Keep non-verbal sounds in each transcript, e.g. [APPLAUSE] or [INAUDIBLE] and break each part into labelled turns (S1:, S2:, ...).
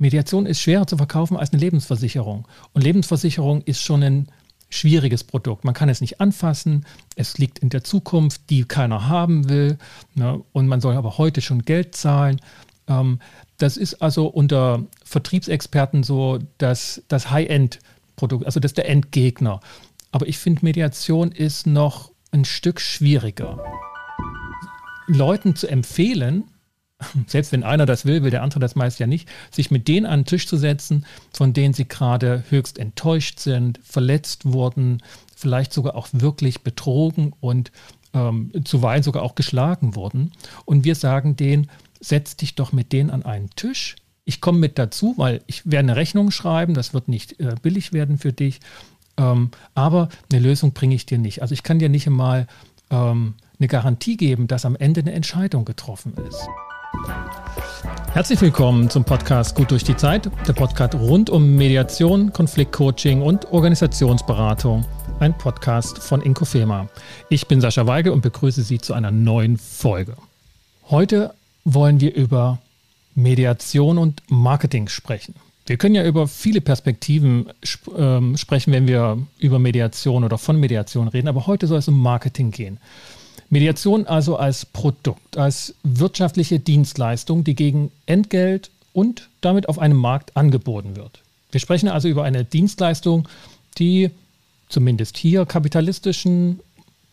S1: Mediation ist schwerer zu verkaufen als eine Lebensversicherung. Und Lebensversicherung ist schon ein schwieriges Produkt. Man kann es nicht anfassen. Es liegt in der Zukunft, die keiner haben will. Ne? Und man soll aber heute schon Geld zahlen. Ähm, das ist also unter Vertriebsexperten so das, das High-End-Produkt, also das ist der Endgegner. Aber ich finde, Mediation ist noch ein Stück schwieriger. Leuten zu empfehlen, selbst wenn einer das will, will der andere das meist ja nicht, sich mit denen an den Tisch zu setzen, von denen sie gerade höchst enttäuscht sind, verletzt wurden, vielleicht sogar auch wirklich betrogen und ähm, zuweilen sogar auch geschlagen wurden. Und wir sagen denen, setz dich doch mit denen an einen Tisch. Ich komme mit dazu, weil ich werde eine Rechnung schreiben, das wird nicht äh, billig werden für dich. Ähm, aber eine Lösung bringe ich dir nicht. Also ich kann dir nicht einmal ähm, eine Garantie geben, dass am Ende eine Entscheidung getroffen ist. Herzlich willkommen zum Podcast Gut durch die Zeit, der Podcast rund um Mediation, Konfliktcoaching und Organisationsberatung. Ein Podcast von Inkofema. Ich bin Sascha Weigel und begrüße Sie zu einer neuen Folge. Heute wollen wir über Mediation und Marketing sprechen. Wir können ja über viele Perspektiven sp äh, sprechen, wenn wir über Mediation oder von Mediation reden, aber heute soll es um Marketing gehen. Mediation also als Produkt, als wirtschaftliche Dienstleistung, die gegen Entgelt und damit auf einem Markt angeboten wird. Wir sprechen also über eine Dienstleistung, die zumindest hier kapitalistischen,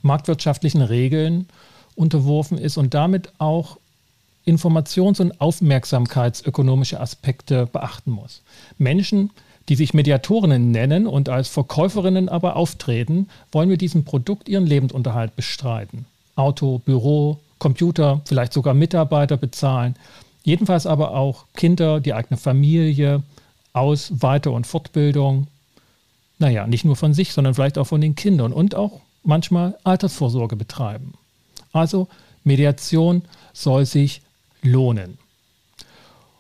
S1: marktwirtschaftlichen Regeln unterworfen ist und damit auch informations- und aufmerksamkeitsökonomische Aspekte beachten muss. Menschen, die sich Mediatorinnen nennen und als Verkäuferinnen aber auftreten, wollen mit diesem Produkt ihren Lebensunterhalt bestreiten. Auto, Büro, Computer, vielleicht sogar Mitarbeiter bezahlen. Jedenfalls aber auch Kinder, die eigene Familie, Aus-, Weiter- und Fortbildung. Naja, nicht nur von sich, sondern vielleicht auch von den Kindern und auch manchmal Altersvorsorge betreiben. Also Mediation soll sich lohnen.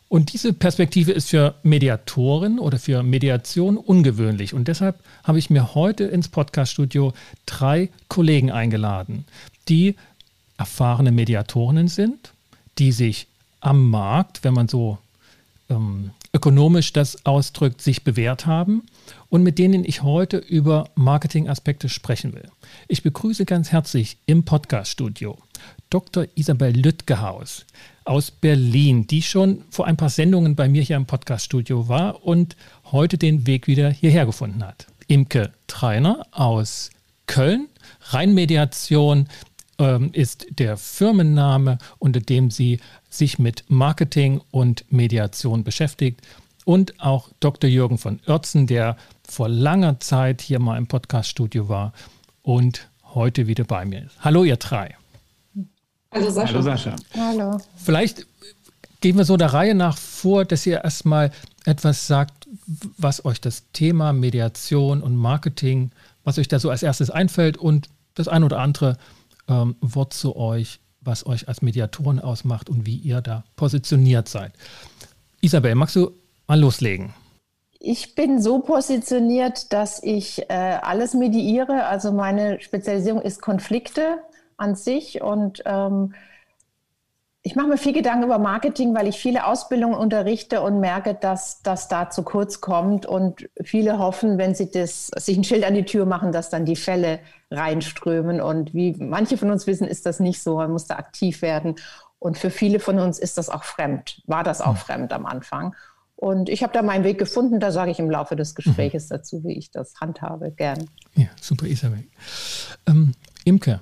S1: Und diese Perspektive ist für Mediatoren oder für Mediation ungewöhnlich. Und deshalb habe ich mir heute ins Podcaststudio drei Kollegen eingeladen, die erfahrene Mediatorinnen sind, die sich am Markt, wenn man so ähm, ökonomisch das ausdrückt, sich bewährt haben und mit denen ich heute über Marketingaspekte sprechen will. Ich begrüße ganz herzlich im Podcaststudio Dr. Isabel Lüttgehaus aus Berlin, die schon vor ein paar Sendungen bei mir hier im Podcaststudio war und heute den Weg wieder hierher gefunden hat. Imke Treiner aus Köln, Rheinmediation ähm, ist der Firmenname, unter dem sie sich mit Marketing und Mediation beschäftigt. Und auch Dr. Jürgen von Oertzen, der vor langer Zeit hier mal im Podcaststudio war und heute wieder bei mir ist. Hallo, ihr drei.
S2: Hallo Sascha. Hallo Sascha.
S1: Hallo. Vielleicht gehen wir so der Reihe nach vor, dass ihr erstmal etwas sagt, was euch das Thema Mediation und Marketing, was euch da so als erstes einfällt und das ein oder andere ähm, Wort zu euch, was euch als Mediatoren ausmacht und wie ihr da positioniert seid. Isabel, magst du mal loslegen?
S3: Ich bin so positioniert, dass ich äh, alles mediiere. Also meine Spezialisierung ist Konflikte an sich und ähm, ich mache mir viel Gedanken über Marketing, weil ich viele Ausbildungen unterrichte und merke, dass das da zu kurz kommt. Und viele hoffen, wenn sie das, sich ein Schild an die Tür machen, dass dann die Fälle reinströmen. Und wie manche von uns wissen, ist das nicht so. Man muss da aktiv werden. Und für viele von uns ist das auch fremd, war das auch mhm. fremd am Anfang. Und ich habe da meinen Weg gefunden. Da sage ich im Laufe des Gesprächs mhm. dazu, wie ich das handhabe. Gern.
S1: Ja, super, Isabel. Ähm, Imke.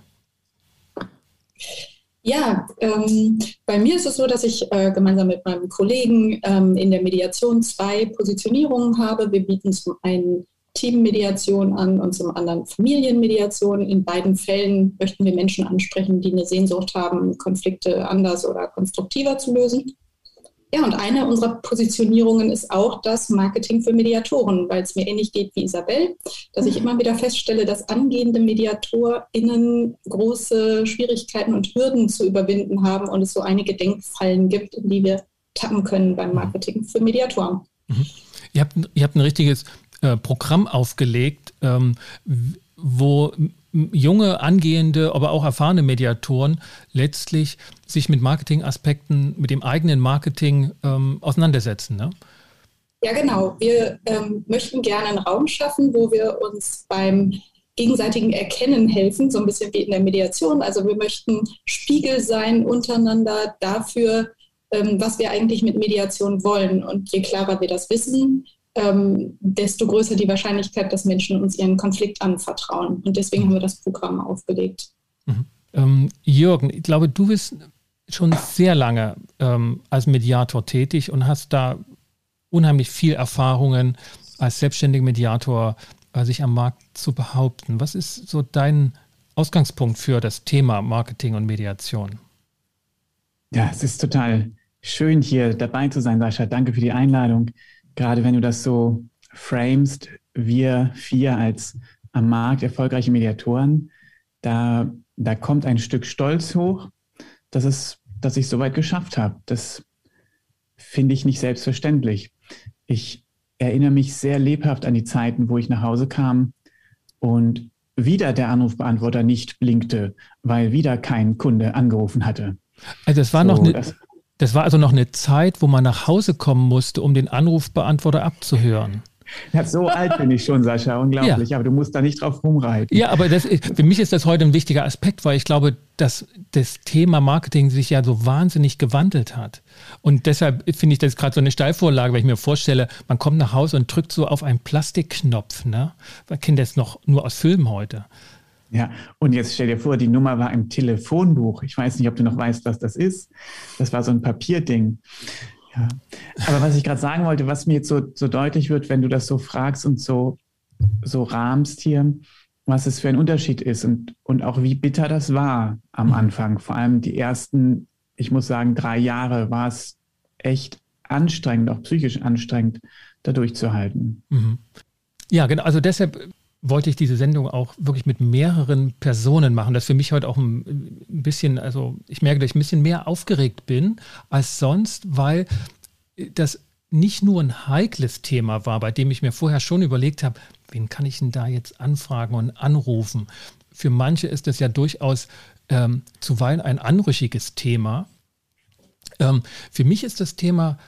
S2: Ja, ähm, bei mir ist es so, dass ich äh, gemeinsam mit meinem Kollegen ähm, in der Mediation zwei Positionierungen habe. Wir bieten zum einen Teammediation an und zum anderen Familienmediation. In beiden Fällen möchten wir Menschen ansprechen, die eine Sehnsucht haben, Konflikte anders oder konstruktiver zu lösen. Ja, und eine unserer Positionierungen ist auch das Marketing für Mediatoren, weil es mir ähnlich geht wie Isabel, dass ich immer wieder feststelle, dass angehende MediatorInnen große Schwierigkeiten und Hürden zu überwinden haben und es so einige Denkfallen gibt, in die wir tappen können beim Marketing für Mediatoren.
S1: Mhm. Ihr, habt, ihr habt ein richtiges äh, Programm aufgelegt, ähm, wo junge, angehende, aber auch erfahrene Mediatoren letztlich sich mit Marketingaspekten, mit dem eigenen Marketing ähm, auseinandersetzen. Ne?
S2: Ja, genau. Wir ähm, möchten gerne einen Raum schaffen, wo wir uns beim gegenseitigen Erkennen helfen, so ein bisschen wie in der Mediation. Also wir möchten Spiegel sein untereinander dafür, ähm, was wir eigentlich mit Mediation wollen. Und je klarer wir das wissen, ähm, desto größer die Wahrscheinlichkeit, dass Menschen uns ihren Konflikt anvertrauen. Und deswegen haben wir das Programm aufgelegt.
S1: Mhm. Ähm, Jürgen, ich glaube, du bist schon sehr lange ähm, als Mediator tätig und hast da unheimlich viel Erfahrungen als selbstständiger Mediator äh, sich am Markt zu behaupten. Was ist so dein Ausgangspunkt für das Thema Marketing und Mediation?
S4: Ja, es ist total schön, hier dabei zu sein, Sascha. Danke für die Einladung. Gerade wenn du das so framest, wir vier als am Markt erfolgreiche Mediatoren, da, da kommt ein Stück Stolz hoch, dass, es, dass ich es so weit geschafft habe. Das finde ich nicht selbstverständlich. Ich erinnere mich sehr lebhaft an die Zeiten, wo ich nach Hause kam und wieder der Anrufbeantworter nicht blinkte, weil wieder kein Kunde angerufen hatte.
S1: Also das war so, noch eine, das, das war also noch eine Zeit, wo man nach Hause kommen musste, um den Anrufbeantworter abzuhören.
S4: Ja, so alt bin ich schon, Sascha, [LAUGHS] unglaublich. Ja. Aber du musst da nicht drauf rumreiten.
S1: Ja, aber das, für mich ist das heute ein wichtiger Aspekt, weil ich glaube, dass das Thema Marketing sich ja so wahnsinnig gewandelt hat. Und deshalb finde ich das gerade so eine Steilvorlage, weil ich mir vorstelle, man kommt nach Hause und drückt so auf einen Plastikknopf. Ne? Man kennt das noch nur aus Filmen heute.
S4: Ja, und jetzt stell dir vor, die Nummer war im Telefonbuch. Ich weiß nicht, ob du noch weißt, was das ist. Das war so ein Papierding. Ja. Aber was ich gerade sagen wollte, was mir jetzt so, so deutlich wird, wenn du das so fragst und so, so rahmst hier, was es für ein Unterschied ist und, und auch wie bitter das war am mhm. Anfang. Vor allem die ersten, ich muss sagen, drei Jahre war es echt anstrengend, auch psychisch anstrengend, da durchzuhalten. Mhm.
S1: Ja, genau. Also deshalb wollte ich diese Sendung auch wirklich mit mehreren Personen machen. Das ist für mich heute auch ein bisschen, also ich merke, dass ich ein bisschen mehr aufgeregt bin als sonst, weil das nicht nur ein heikles Thema war, bei dem ich mir vorher schon überlegt habe, wen kann ich denn da jetzt anfragen und anrufen? Für manche ist das ja durchaus ähm, zuweilen ein anrüchiges Thema. Ähm, für mich ist das Thema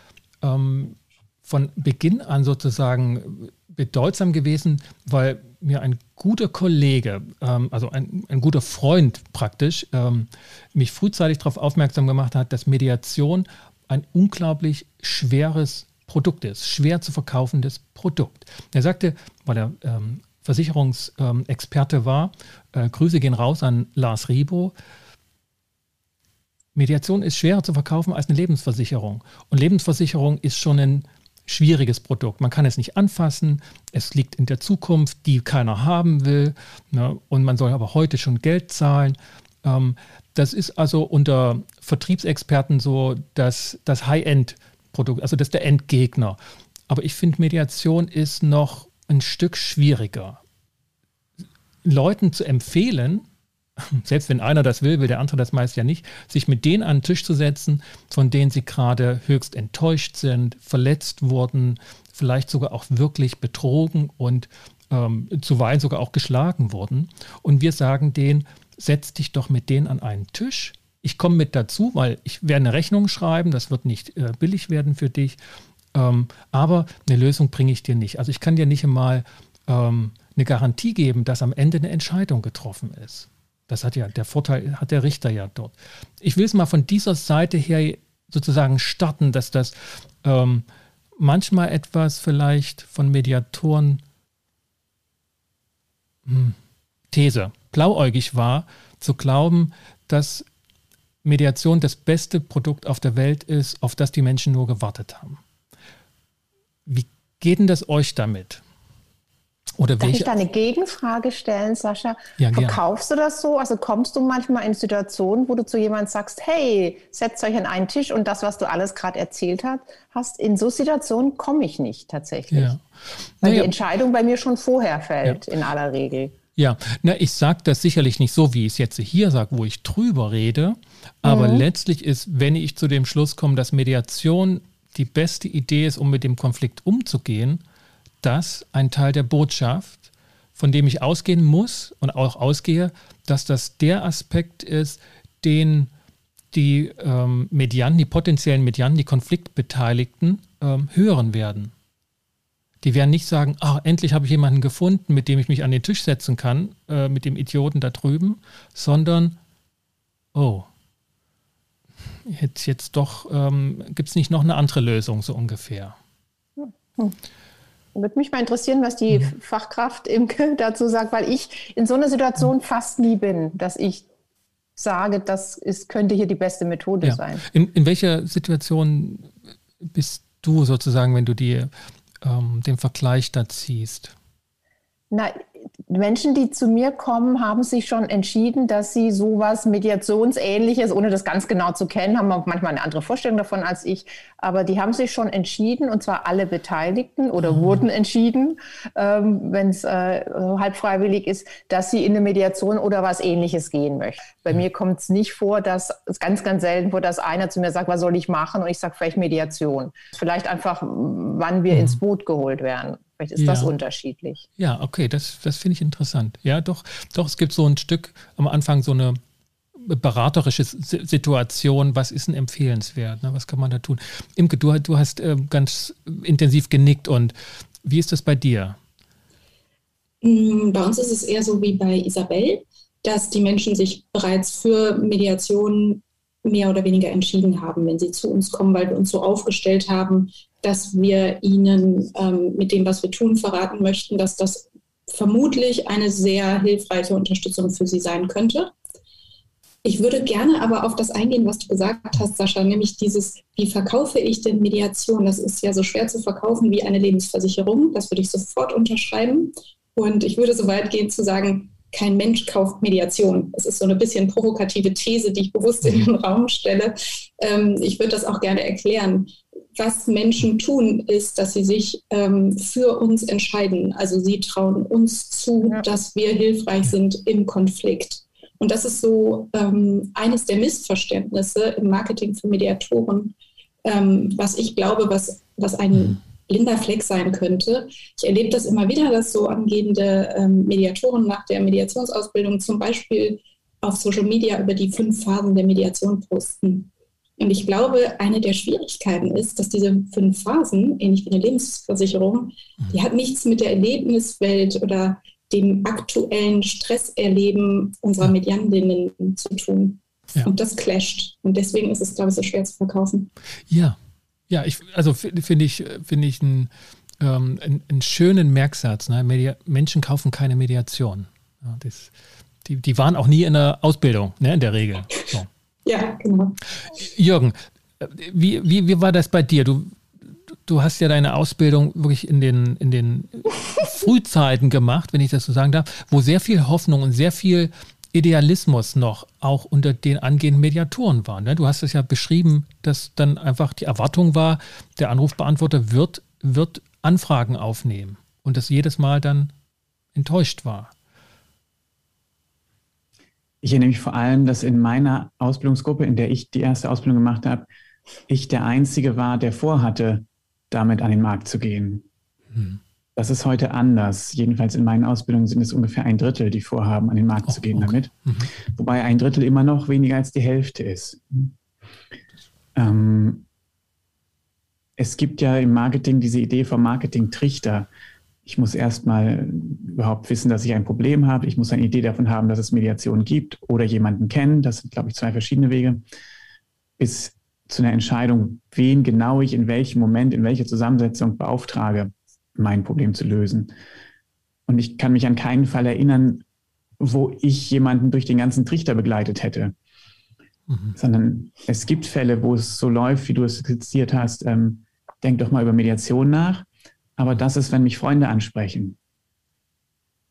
S1: ähm, von Beginn an sozusagen bedeutsam gewesen, weil mir ein guter Kollege, ähm, also ein, ein, guter Freund praktisch, ähm, mich frühzeitig darauf aufmerksam gemacht hat, dass Mediation ein unglaublich schweres Produkt ist, schwer zu verkaufendes Produkt. Er sagte, weil er ähm, Versicherungsexperte war, äh, Grüße gehen raus an Lars Ribo, Mediation ist schwerer zu verkaufen als eine Lebensversicherung. Und Lebensversicherung ist schon ein schwieriges Produkt. Man kann es nicht anfassen, es liegt in der Zukunft, die keiner haben will ne, und man soll aber heute schon Geld zahlen. Ähm, das ist also unter Vertriebsexperten so das, das High-End-Produkt, also das ist der Endgegner. Aber ich finde, Mediation ist noch ein Stück schwieriger. Leuten zu empfehlen, selbst wenn einer das will, will der andere das meist ja nicht, sich mit denen an den Tisch zu setzen, von denen sie gerade höchst enttäuscht sind, verletzt wurden, vielleicht sogar auch wirklich betrogen und ähm, zuweilen sogar auch geschlagen wurden. Und wir sagen denen, setz dich doch mit denen an einen Tisch. Ich komme mit dazu, weil ich werde eine Rechnung schreiben, das wird nicht äh, billig werden für dich, ähm, aber eine Lösung bringe ich dir nicht. Also ich kann dir nicht einmal ähm, eine Garantie geben, dass am Ende eine Entscheidung getroffen ist. Das hat ja der Vorteil, hat der Richter ja dort. Ich will es mal von dieser Seite her sozusagen starten, dass das ähm, manchmal etwas vielleicht von Mediatoren hm, These, blauäugig war, zu glauben, dass Mediation das beste Produkt auf der Welt ist, auf das die Menschen nur gewartet haben. Wie geht denn das euch damit?
S3: Oder Darf welche? ich da eine Gegenfrage stellen, Sascha? Ja, Verkaufst gern. du das so? Also kommst du manchmal in Situationen, wo du zu jemandem sagst, hey, setzt euch an einen Tisch und das, was du alles gerade erzählt hast, in so Situationen komme ich nicht tatsächlich. Ja. Weil naja. die Entscheidung bei mir schon vorher fällt, ja. in aller Regel.
S1: Ja, na, ich sage das sicherlich nicht so, wie ich es jetzt hier sage, wo ich drüber rede. Aber mhm. letztlich ist, wenn ich zu dem Schluss komme, dass Mediation die beste Idee ist, um mit dem Konflikt umzugehen, das ein Teil der Botschaft, von dem ich ausgehen muss und auch ausgehe, dass das der Aspekt ist, den die ähm, Medianten, die potenziellen Medianten, die Konfliktbeteiligten ähm, hören werden. Die werden nicht sagen, ach, endlich habe ich jemanden gefunden, mit dem ich mich an den Tisch setzen kann, äh, mit dem Idioten da drüben, sondern, oh, jetzt, jetzt doch, ähm, gibt es nicht noch eine andere Lösung, so ungefähr.
S3: Hm. Würde mich mal interessieren, was die mhm. Fachkraft Imke [LAUGHS] dazu sagt, weil ich in so einer Situation fast nie bin, dass ich sage, das ist, könnte hier die beste Methode ja. sein.
S1: In, in welcher Situation bist du sozusagen, wenn du dir ähm, den Vergleich da ziehst?
S3: Na, Menschen, die zu mir kommen, haben sich schon entschieden, dass sie sowas Mediationsähnliches, ohne das ganz genau zu kennen, haben auch manchmal eine andere Vorstellung davon als ich, aber die haben sich schon entschieden, und zwar alle Beteiligten oder mhm. wurden entschieden, ähm, wenn es äh, halb freiwillig ist, dass sie in eine Mediation oder was Ähnliches gehen möchten. Bei mhm. mir kommt es nicht vor, dass es ganz, ganz selten vor, dass einer zu mir sagt, was soll ich machen? Und ich sage vielleicht Mediation. Vielleicht einfach, wann wir mhm. ins Boot geholt werden. Vielleicht ist ja. das unterschiedlich.
S1: Ja, okay, das, das finde ich interessant. Ja, doch, doch, es gibt so ein Stück am Anfang so eine beraterische Situation, was ist denn empfehlenswert, ne? was kann man da tun? Imke, du, du hast äh, ganz intensiv genickt und wie ist das bei dir?
S2: Mm, bei uns ist es eher so wie bei Isabel, dass die Menschen sich bereits für Mediation mehr oder weniger entschieden haben, wenn sie zu uns kommen, weil wir uns so aufgestellt haben, dass wir ihnen ähm, mit dem, was wir tun, verraten möchten, dass das vermutlich eine sehr hilfreiche Unterstützung für sie sein könnte. Ich würde gerne aber auf das eingehen, was du gesagt hast, Sascha, nämlich dieses, wie verkaufe ich denn Mediation? Das ist ja so schwer zu verkaufen wie eine Lebensversicherung. Das würde ich sofort unterschreiben. Und ich würde so weit gehen zu sagen, kein Mensch kauft Mediation. Das ist so eine bisschen provokative These, die ich bewusst in den Raum stelle. Ähm, ich würde das auch gerne erklären. Was Menschen tun, ist, dass sie sich ähm, für uns entscheiden. Also sie trauen uns zu, ja. dass wir hilfreich sind im Konflikt. Und das ist so ähm, eines der Missverständnisse im Marketing für Mediatoren, ähm, was ich glaube, was, was ein mhm blinder Fleck sein könnte. Ich erlebe das immer wieder, dass so angehende ähm, Mediatoren nach der Mediationsausbildung zum Beispiel auf Social Media über die fünf Phasen der Mediation posten. Und ich glaube, eine der Schwierigkeiten ist, dass diese fünf Phasen, ähnlich wie eine Lebensversicherung, die hat nichts mit der Erlebniswelt oder dem aktuellen Stresserleben unserer Mediandinnen zu tun. Ja. Und das clasht. Und deswegen ist es, glaube ich, so schwer zu verkaufen.
S1: Ja, ja, ich, also finde ich, finde ich einen, ähm, einen, einen, schönen Merksatz. Ne? Media Menschen kaufen keine Mediation. Ja, das, die, die waren auch nie in der Ausbildung, ne, in der Regel. So.
S2: Ja, genau.
S1: Jürgen, wie, wie, wie war das bei dir? Du, du hast ja deine Ausbildung wirklich in den, in den [LAUGHS] Frühzeiten gemacht, wenn ich das so sagen darf, wo sehr viel Hoffnung und sehr viel Idealismus noch auch unter den angehenden Mediatoren war. Ne? Du hast es ja beschrieben, dass dann einfach die Erwartung war, der Anrufbeantworter wird, wird Anfragen aufnehmen und dass jedes Mal dann enttäuscht war.
S4: Ich erinnere mich vor allem, dass in meiner Ausbildungsgruppe, in der ich die erste Ausbildung gemacht habe, ich der Einzige war, der vorhatte, damit an den Markt zu gehen. Hm. Das ist heute anders. Jedenfalls in meinen Ausbildungen sind es ungefähr ein Drittel, die vorhaben, an den Markt oh, zu gehen okay. damit. Mhm. Wobei ein Drittel immer noch weniger als die Hälfte ist. Ähm, es gibt ja im Marketing diese Idee vom Marketing-Trichter. Ich muss erstmal überhaupt wissen, dass ich ein Problem habe. Ich muss eine Idee davon haben, dass es Mediation gibt oder jemanden kennen. Das sind, glaube ich, zwei verschiedene Wege. Bis zu einer Entscheidung, wen genau ich in welchem Moment, in welcher Zusammensetzung beauftrage mein Problem zu lösen. Und ich kann mich an keinen Fall erinnern, wo ich jemanden durch den ganzen Trichter begleitet hätte. Mhm. Sondern es gibt Fälle, wo es so läuft, wie du es skizziert hast. Ähm, denk doch mal über Mediation nach. Aber das ist, wenn mich Freunde ansprechen.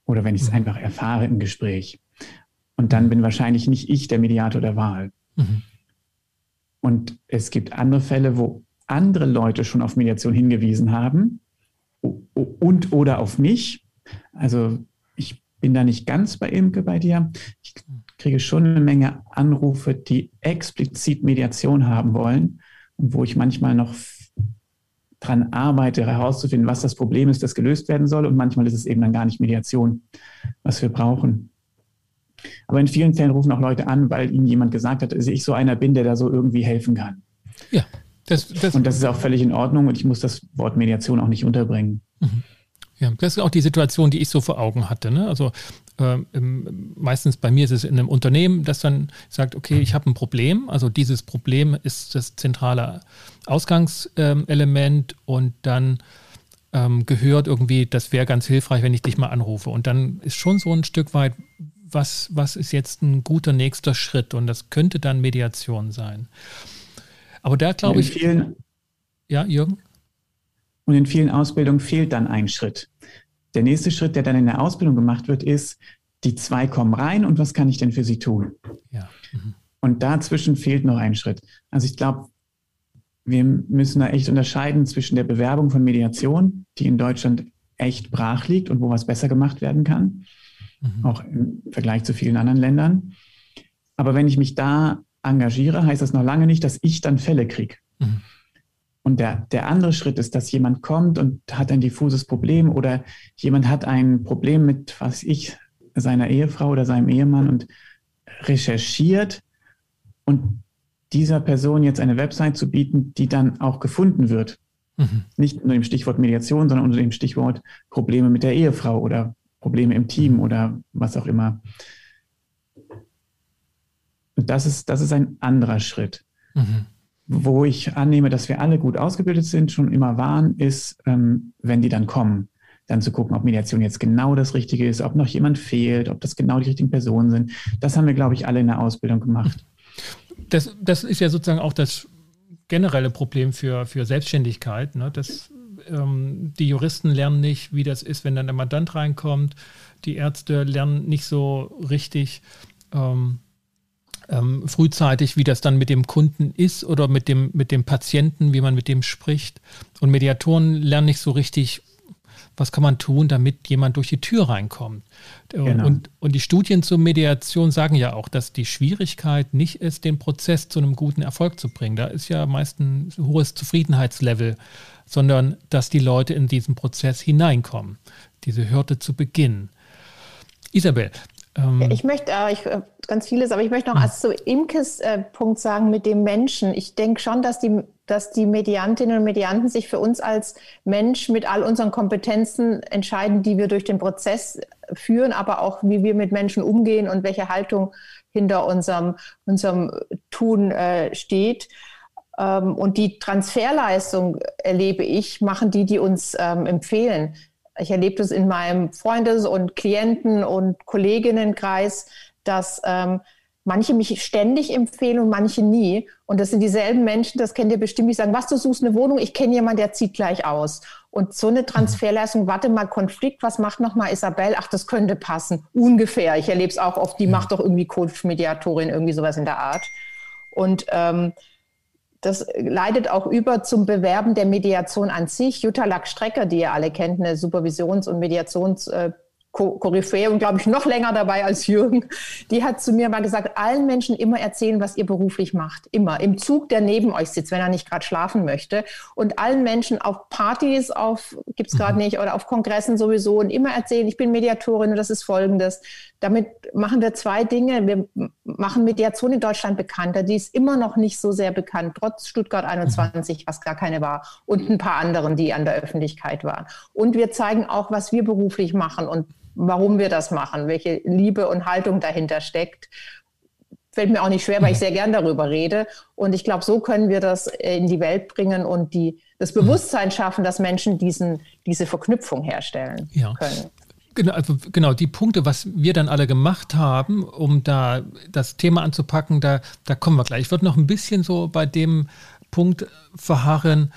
S4: Oder wenn ich es mhm. einfach erfahre im Gespräch. Und dann bin wahrscheinlich nicht ich der Mediator der Wahl. Mhm. Und es gibt andere Fälle, wo andere Leute schon auf Mediation hingewiesen haben und oder auf mich. Also ich bin da nicht ganz bei Imke bei dir. Ich kriege schon eine Menge Anrufe, die explizit Mediation haben wollen und wo ich manchmal noch dran arbeite, herauszufinden, was das Problem ist, das gelöst werden soll. Und manchmal ist es eben dann gar nicht Mediation, was wir brauchen. Aber in vielen Fällen rufen auch Leute an, weil ihnen jemand gesagt hat, dass ich so einer bin, der da so irgendwie helfen kann.
S1: Ja,
S4: das, das und das ist auch völlig in Ordnung und ich muss das Wort Mediation auch nicht unterbringen.
S1: Mhm. Ja, das ist auch die Situation, die ich so vor Augen hatte. Ne? Also äh, meistens bei mir ist es in einem Unternehmen, das dann sagt, okay, ich habe ein Problem. Also dieses Problem ist das zentrale Ausgangselement und dann ähm, gehört irgendwie, das wäre ganz hilfreich, wenn ich dich mal anrufe. Und dann ist schon so ein Stück weit, was, was ist jetzt ein guter nächster Schritt? Und das könnte dann Mediation sein. Aber da glaube ich.
S4: Vielen,
S1: ja, Jürgen?
S4: Und in vielen Ausbildungen fehlt dann ein Schritt. Der nächste Schritt, der dann in der Ausbildung gemacht wird, ist, die zwei kommen rein und was kann ich denn für sie tun?
S1: Ja. Mhm.
S4: Und dazwischen fehlt noch ein Schritt. Also ich glaube, wir müssen da echt unterscheiden zwischen der Bewerbung von Mediation, die in Deutschland echt brach liegt und wo was besser gemacht werden kann, mhm. auch im Vergleich zu vielen anderen Ländern. Aber wenn ich mich da engagiere, heißt das noch lange nicht, dass ich dann Fälle kriege. Mhm. Und der, der andere Schritt ist, dass jemand kommt und hat ein diffuses Problem oder jemand hat ein Problem mit, was ich, seiner Ehefrau oder seinem Ehemann und recherchiert und dieser Person jetzt eine Website zu bieten, die dann auch gefunden wird. Mhm. Nicht unter dem Stichwort Mediation, sondern unter dem Stichwort Probleme mit der Ehefrau oder Probleme im Team mhm. oder was auch immer. Und das ist, das ist ein anderer Schritt. Mhm wo ich annehme, dass wir alle gut ausgebildet sind, schon immer waren, ist, ähm, wenn die dann kommen, dann zu gucken, ob Mediation jetzt genau das Richtige ist, ob noch jemand fehlt, ob das genau die richtigen Personen sind. Das haben wir, glaube ich, alle in der Ausbildung gemacht.
S1: Das, das ist ja sozusagen auch das generelle Problem für, für Selbstständigkeit. Ne? Das, ähm, die Juristen lernen nicht, wie das ist, wenn dann der Mandant reinkommt. Die Ärzte lernen nicht so richtig. Ähm, ähm, frühzeitig, wie das dann mit dem Kunden ist oder mit dem, mit dem Patienten, wie man mit dem spricht. Und Mediatoren lernen nicht so richtig, was kann man tun, damit jemand durch die Tür reinkommt. Genau. Und, und die Studien zur Mediation sagen ja auch, dass die Schwierigkeit nicht ist, den Prozess zu einem guten Erfolg zu bringen. Da ist ja meist ein hohes Zufriedenheitslevel, sondern dass die Leute in diesen Prozess hineinkommen, diese Hürde zu Beginn. Isabel,
S3: ähm, ich möchte äh, ich, äh, ganz vieles, aber ich möchte noch hm. als zu Imkes äh, Punkt sagen mit dem Menschen. Ich denke schon, dass die, dass die Mediantinnen und Medianten sich für uns als Mensch mit all unseren Kompetenzen entscheiden, die wir durch den Prozess führen, aber auch wie wir mit Menschen umgehen und welche Haltung hinter unserem, unserem Tun äh, steht. Ähm, und die Transferleistung erlebe ich, machen die, die uns ähm, empfehlen ich erlebe das in meinem Freundes- und Klienten- und Kolleginnenkreis, dass ähm, manche mich ständig empfehlen und manche nie. Und das sind dieselben Menschen, das kennt ihr bestimmt, die sagen, was, du suchst eine Wohnung, ich kenne jemanden, der zieht gleich aus. Und so eine Transferleistung, warte mal, Konflikt, was macht nochmal Isabel? Ach, das könnte passen. Ungefähr. Ich erlebe es auch oft, die macht doch irgendwie Coach-Mediatorin, irgendwie sowas in der Art. Und ähm, das leitet auch über zum Bewerben der Mediation an sich. Jutta Lack-Strecker, die ihr alle kennt, eine Supervisions- und Mediations- äh, Koryphäe und glaube ich noch länger dabei als Jürgen, die hat zu mir mal gesagt, allen Menschen immer erzählen, was ihr beruflich macht. Immer. Im Zug, der neben euch sitzt, wenn er nicht gerade schlafen möchte. Und allen Menschen auf Partys, auf, gibt's gerade mhm. nicht, oder auf Kongressen sowieso und immer erzählen, ich bin Mediatorin und das ist folgendes. Damit machen wir zwei Dinge. Wir machen Mediation in Deutschland bekannter. Die ist immer noch nicht so sehr bekannt, trotz Stuttgart 21, mhm. was gar keine war, und ein paar anderen, die an der Öffentlichkeit waren. Und wir zeigen auch, was wir beruflich machen und warum wir das machen, welche Liebe und Haltung dahinter steckt. Fällt mir auch nicht schwer, weil ich mhm. sehr gern darüber rede. Und ich glaube, so können wir das in die Welt bringen und die, das mhm. Bewusstsein schaffen, dass Menschen diesen, diese Verknüpfung herstellen ja. können.
S1: Genau, also genau, die Punkte, was wir dann alle gemacht haben, um da das Thema anzupacken, da, da kommen wir gleich. Ich würde noch ein bisschen so bei dem Punkt verharren,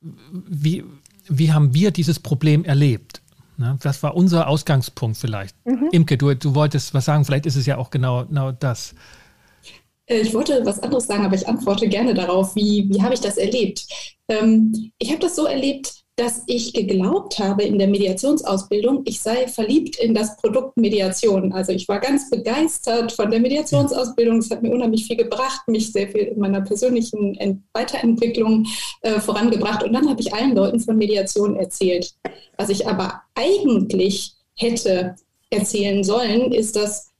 S1: wie, wie haben wir dieses Problem erlebt? Ne? Das war unser Ausgangspunkt vielleicht. Mhm. Imke, du, du wolltest was sagen, vielleicht ist es ja auch genau, genau das.
S2: Äh, ich wollte was anderes sagen, aber ich antworte gerne darauf, wie, wie habe ich das erlebt? Ähm, ich habe das so erlebt, dass ich geglaubt habe in der Mediationsausbildung, ich sei verliebt in das Produkt Mediation. Also ich war ganz begeistert von der Mediationsausbildung. Es hat mir unheimlich viel gebracht, mich sehr viel in meiner persönlichen Weiterentwicklung äh, vorangebracht. Und dann habe ich allen Leuten von Mediation erzählt. Was ich aber eigentlich hätte erzählen sollen, ist das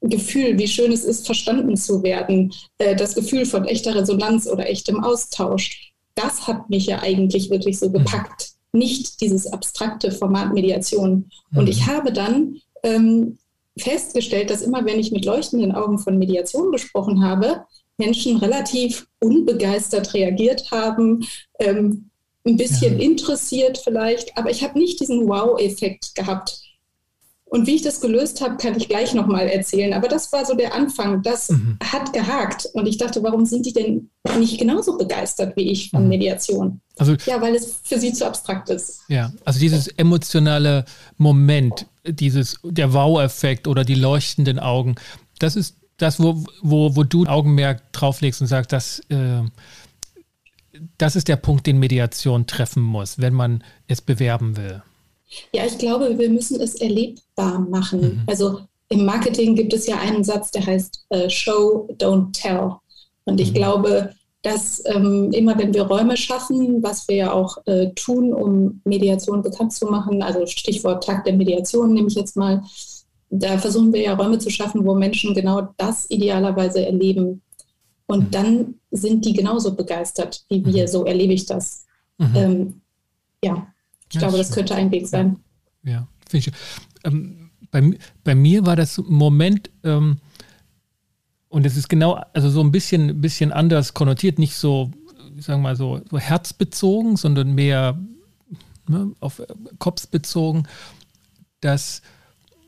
S2: Gefühl, wie schön es ist, verstanden zu werden, äh, das Gefühl von echter Resonanz oder echtem Austausch das hat mich ja eigentlich wirklich so gepackt. Nicht dieses abstrakte Format Mediation. Und mhm. ich habe dann ähm, festgestellt, dass immer, wenn ich mit leuchtenden Augen von Mediation gesprochen habe, Menschen relativ unbegeistert reagiert haben, ähm, ein bisschen ja. interessiert vielleicht, aber ich habe nicht diesen Wow-Effekt gehabt. Und wie ich das gelöst habe, kann ich gleich nochmal erzählen. Aber das war so der Anfang. Das mhm. hat gehakt. Und ich dachte, warum sind die denn nicht genauso begeistert wie ich von mhm. Mediation? Also, ja, weil es für sie zu abstrakt ist.
S1: Ja, also dieses emotionale Moment, dieses, der Wow-Effekt oder die leuchtenden Augen, das ist das, wo, wo, wo du Augenmerk drauflegst und sagst, das, äh, das ist der Punkt, den Mediation treffen muss, wenn man es bewerben will.
S2: Ja, ich glaube, wir müssen es erlebbar machen. Mhm. Also im Marketing gibt es ja einen Satz, der heißt äh, Show, don't tell. Und ich mhm. glaube, dass ähm, immer wenn wir Räume schaffen, was wir ja auch äh, tun, um Mediation bekannt zu machen, also Stichwort Tag der Mediation nehme ich jetzt mal, da versuchen wir ja Räume zu schaffen, wo Menschen genau das idealerweise erleben. Und mhm. dann sind die genauso begeistert wie wir, mhm. so erlebe ich das. Mhm. Ähm, ja, ich ja, glaube, das könnte ein Weg sein.
S1: Ja, ja finde ich. Ähm, bei, bei mir war das Moment, ähm, und es ist genau, also so ein bisschen, bisschen anders konnotiert, nicht so, sagen wir mal so, so herzbezogen, sondern mehr ne, auf Kopf bezogen, dass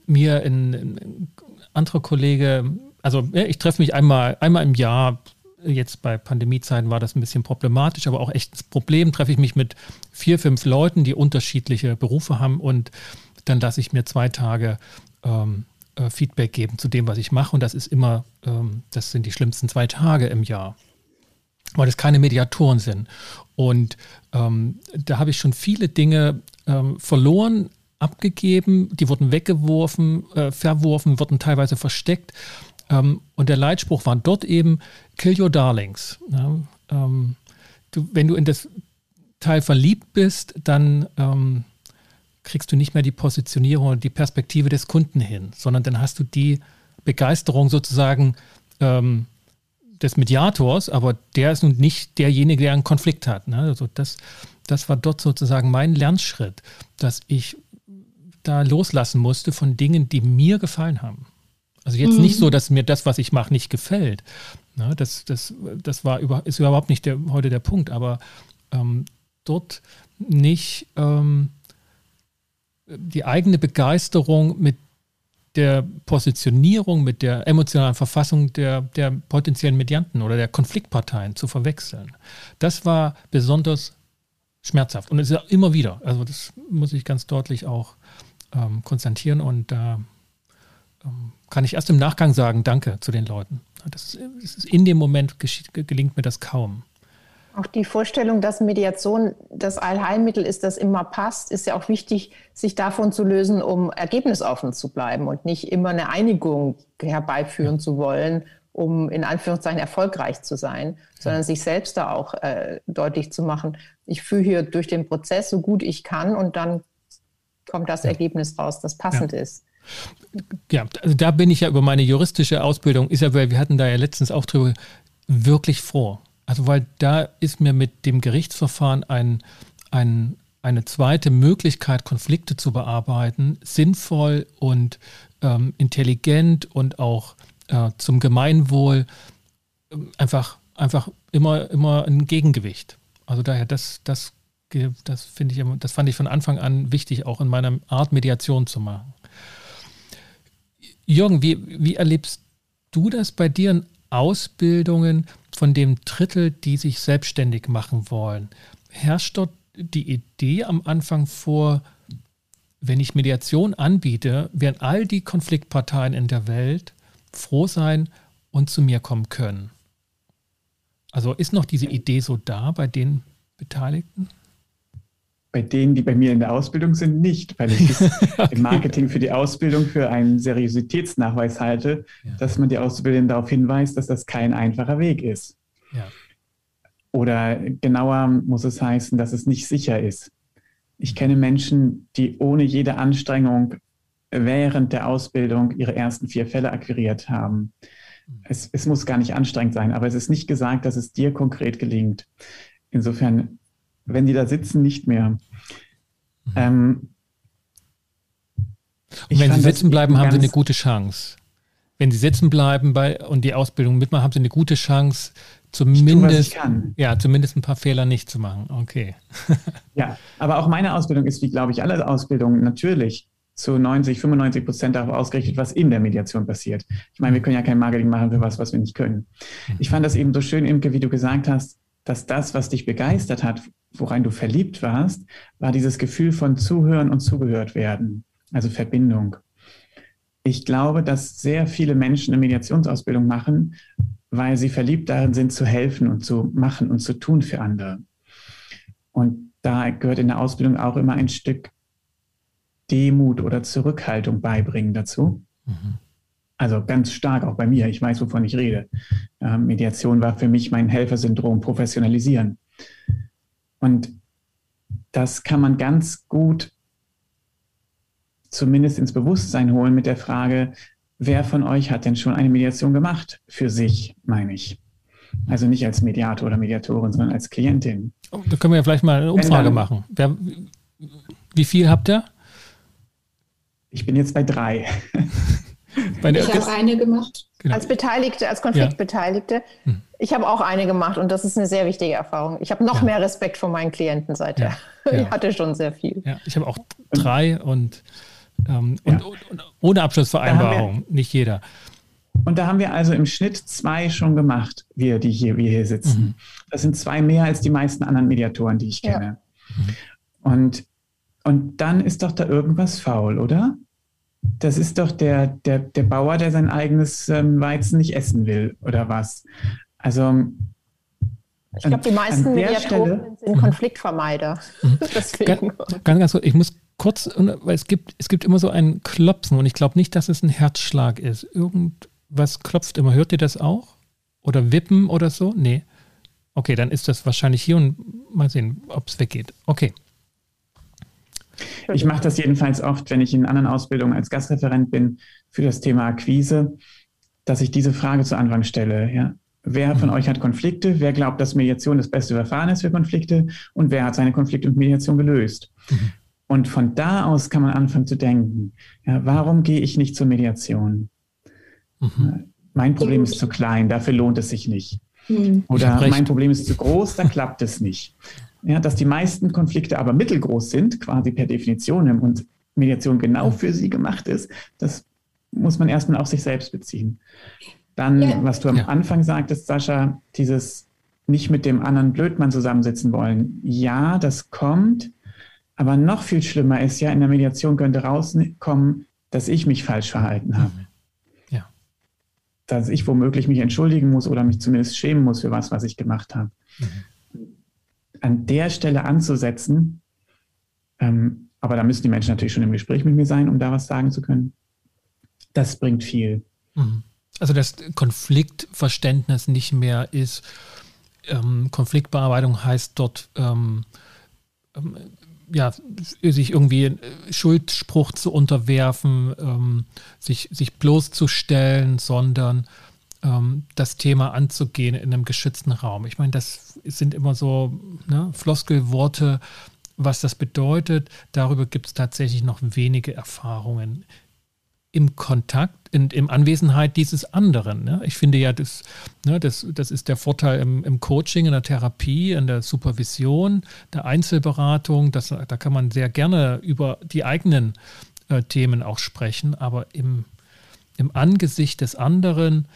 S1: mir ein, ein anderer Kollege, also ich treffe mich einmal, einmal im Jahr, jetzt bei Pandemiezeiten war das ein bisschen problematisch, aber auch echt das Problem, treffe ich mich mit vier, fünf Leuten, die unterschiedliche Berufe haben und dann lasse ich mir zwei Tage ähm, äh, Feedback geben zu dem, was ich mache. Und das ist immer, ähm, das sind die schlimmsten zwei Tage im Jahr, weil es keine Mediatoren sind. Und ähm, da habe ich schon viele Dinge ähm, verloren, abgegeben, die wurden weggeworfen, äh, verworfen, wurden teilweise versteckt. Ähm, und der Leitspruch war dort eben, kill your darlings. Ähm, du, wenn du in das Teil verliebt bist, dann ähm, kriegst du nicht mehr die Positionierung oder die Perspektive des Kunden hin, sondern dann hast du die Begeisterung sozusagen ähm, des Mediators, aber der ist nun nicht derjenige, der einen Konflikt hat. Ne? Also das, das war dort sozusagen mein Lernschritt, dass ich da loslassen musste von Dingen, die mir gefallen haben. Also jetzt mhm. nicht so, dass mir das, was ich mache, nicht gefällt. Ne? Das, das, das war über, ist überhaupt nicht der, heute der Punkt, aber ähm, dort nicht ähm, die eigene Begeisterung mit der Positionierung, mit der emotionalen Verfassung der, der potenziellen Medianten oder der Konfliktparteien zu verwechseln. Das war besonders schmerzhaft und es ist ja immer wieder. Also das muss ich ganz deutlich auch ähm, konstatieren und da ähm, kann ich erst im Nachgang sagen, danke zu den Leuten. Das, das ist, in dem Moment gelingt mir das kaum.
S3: Auch die Vorstellung, dass Mediation das Allheilmittel ist, das immer passt, ist ja auch wichtig, sich davon zu lösen, um ergebnisoffen zu bleiben und nicht immer eine Einigung herbeiführen ja. zu wollen, um in Anführungszeichen erfolgreich zu sein, sondern sich selbst da auch äh, deutlich zu machen, ich führe hier durch den Prozess so gut ich kann und dann kommt das ja. Ergebnis raus, das passend ja. ist.
S1: Ja, also da bin ich ja über meine juristische Ausbildung, Isabel, wir hatten da ja letztens auch drüber, wirklich froh. Also weil da ist mir mit dem Gerichtsverfahren ein, ein, eine zweite Möglichkeit, Konflikte zu bearbeiten, sinnvoll und ähm, intelligent und auch äh, zum Gemeinwohl äh, einfach, einfach immer, immer ein Gegengewicht. Also daher, das, das, das finde ich, das fand ich von Anfang an wichtig, auch in meiner Art Mediation zu machen. Jürgen, wie, wie erlebst du das bei dir in Ausbildungen? von dem Drittel, die sich selbstständig machen wollen, herrscht dort die Idee am Anfang vor, wenn ich Mediation anbiete, werden all die Konfliktparteien in der Welt froh sein und zu mir kommen können. Also ist noch diese Idee so da bei den Beteiligten?
S4: Bei denen, die bei mir in der Ausbildung sind, nicht, weil ich es [LAUGHS] okay. im Marketing für die Ausbildung für einen Seriositätsnachweis halte, ja. dass man die Auszubildenden darauf hinweist, dass das kein einfacher Weg ist. Ja. Oder genauer muss es heißen, dass es nicht sicher ist. Ich kenne Menschen, die ohne jede Anstrengung während der Ausbildung ihre ersten vier Fälle akquiriert haben. Es, es, muss gar nicht anstrengend sein, aber es ist nicht gesagt, dass es dir konkret gelingt. Insofern wenn die da sitzen, nicht mehr.
S1: Ähm, und wenn Sie sitzen bleiben, haben Sie eine gute Chance. Wenn Sie sitzen bleiben bei, und die Ausbildung mitmachen, haben Sie eine gute Chance, zumindest, tue, ja, zumindest ein paar Fehler nicht zu machen. Okay. [LAUGHS]
S4: ja, aber auch meine Ausbildung ist, wie glaube ich, alle Ausbildungen natürlich zu 90, 95 Prozent darauf ausgerichtet, was in der Mediation passiert. Ich meine, wir können ja kein Marketing machen für was, was wir nicht können. Ich fand das eben so schön, Imke, wie du gesagt hast, dass das, was dich begeistert hat, worein du verliebt warst, war dieses Gefühl von Zuhören und zugehört werden, also Verbindung. Ich glaube, dass sehr viele Menschen eine Mediationsausbildung machen, weil sie verliebt darin sind, zu helfen und zu machen und zu tun für andere. Und da gehört in der Ausbildung auch immer ein Stück Demut oder Zurückhaltung beibringen dazu. Mhm. Also ganz stark auch bei mir. Ich weiß, wovon ich rede. Äh, Mediation war für mich mein Helfersyndrom, professionalisieren. Und das kann man ganz gut zumindest ins Bewusstsein holen mit der Frage, wer von euch hat denn schon eine Mediation gemacht? Für sich, meine ich. Also nicht als Mediator oder Mediatorin, sondern als Klientin.
S1: Oh, da können wir ja vielleicht mal eine Umfrage dann, machen. Wer, wie viel habt ihr?
S4: Ich bin jetzt bei drei. [LAUGHS]
S2: ich habe eine gemacht.
S3: Genau. Als Beteiligte, als Konfliktbeteiligte. Ja. Hm. Ich habe auch eine gemacht und das ist eine sehr wichtige Erfahrung. Ich habe noch ja. mehr Respekt vor meinen Klienten seither. Ja. Ich hatte schon sehr viel.
S1: Ja, ich habe auch drei und, ähm, und, und, und, ohne Abschlussvereinbarung, wir, nicht jeder.
S4: Und da haben wir also im Schnitt zwei schon gemacht, wir, die hier, wir hier sitzen. Mhm. Das sind zwei mehr als die meisten anderen Mediatoren, die ich kenne. Mhm. Und, und dann ist doch da irgendwas faul, oder? Das ist doch der, der, der Bauer, der sein eigenes ähm, Weizen nicht essen will, oder was? Also.
S3: Ich glaube, die meisten Mediatoren sind Konfliktvermeider. Mhm. [LAUGHS]
S1: Deswegen. Ganz, ganz kurz, ich muss kurz, weil es gibt, es gibt immer so ein Klopfen und ich glaube nicht, dass es ein Herzschlag ist. Irgendwas klopft immer. Hört ihr das auch? Oder wippen oder so? Nee. Okay, dann ist das wahrscheinlich hier und mal sehen, ob es weggeht. Okay.
S4: Ich mache das jedenfalls oft, wenn ich in anderen Ausbildungen als Gastreferent bin für das Thema Akquise, dass ich diese Frage zu Anfang stelle. Ja? Wer von mhm. euch hat Konflikte? Wer glaubt, dass Mediation das beste Verfahren ist für Konflikte? Und wer hat seine Konflikte mit Mediation gelöst? Mhm. Und von da aus kann man anfangen zu denken, ja, warum gehe ich nicht zur Mediation? Mhm. Mein Problem ist zu klein, dafür lohnt es sich nicht. Mhm. Oder mein Problem ist zu groß, dann klappt es nicht ja, dass die meisten Konflikte aber mittelgroß sind, quasi per Definition, und Mediation genau für sie gemacht ist, das muss man erstmal auf sich selbst beziehen. Dann, ja. was du am ja. Anfang sagtest, Sascha, dieses nicht mit dem anderen Blödmann zusammensitzen wollen. Ja, das kommt, aber noch viel schlimmer ist ja, in der Mediation könnte rauskommen, dass ich mich falsch verhalten habe. Ja. Dass ich womöglich mich entschuldigen muss oder mich zumindest schämen muss für was, was ich gemacht habe. Mhm an der Stelle anzusetzen. Ähm, aber da müssen die Menschen natürlich schon im Gespräch mit mir sein, um da was sagen zu können. Das bringt viel.
S1: Mhm. Also das Konfliktverständnis nicht mehr ist, ähm, Konfliktbearbeitung heißt dort, ähm, ähm ja, sich irgendwie Schuldspruch zu unterwerfen, ähm, sich, sich bloßzustellen, sondern das Thema anzugehen in einem geschützten Raum. Ich meine, das sind immer so ne, Floskelworte, was das bedeutet. Darüber gibt es tatsächlich noch wenige Erfahrungen im Kontakt, in, in Anwesenheit dieses anderen. Ne? Ich finde ja, das, ne, das, das ist der Vorteil im, im, Coaching, in der Therapie, in der Supervision, der Einzelberatung. Das, da kann man sehr gerne über die eigenen äh, Themen auch sprechen, aber im, im Angesicht des anderen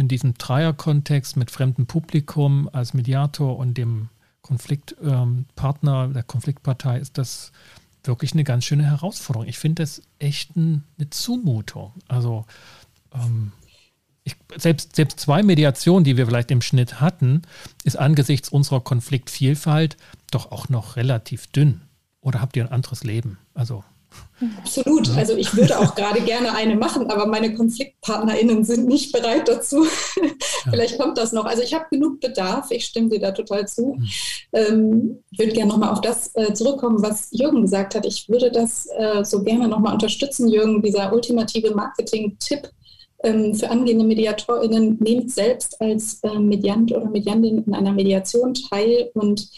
S1: in diesem Dreierkontext mit fremdem Publikum als Mediator und dem Konfliktpartner, ähm, der Konfliktpartei, ist das wirklich eine ganz schöne Herausforderung. Ich finde das echt ein, eine Zumutung. Also ähm, ich, selbst, selbst zwei Mediationen, die wir vielleicht im Schnitt hatten, ist angesichts unserer Konfliktvielfalt doch auch noch relativ dünn. Oder habt ihr ein anderes Leben? Also
S2: Absolut. Also ich würde auch gerade gerne eine machen, aber meine KonfliktpartnerInnen sind nicht bereit dazu. [LAUGHS] Vielleicht kommt das noch. Also ich habe genug Bedarf. Ich stimme dir da total zu. Mhm. Ähm, ich würde gerne nochmal auf das äh, zurückkommen, was Jürgen gesagt hat. Ich würde das äh, so gerne nochmal unterstützen, Jürgen, dieser ultimative Marketing-Tipp ähm, für angehende MediatorInnen. Nehmt selbst als äh, Mediant oder Mediantin in einer Mediation teil und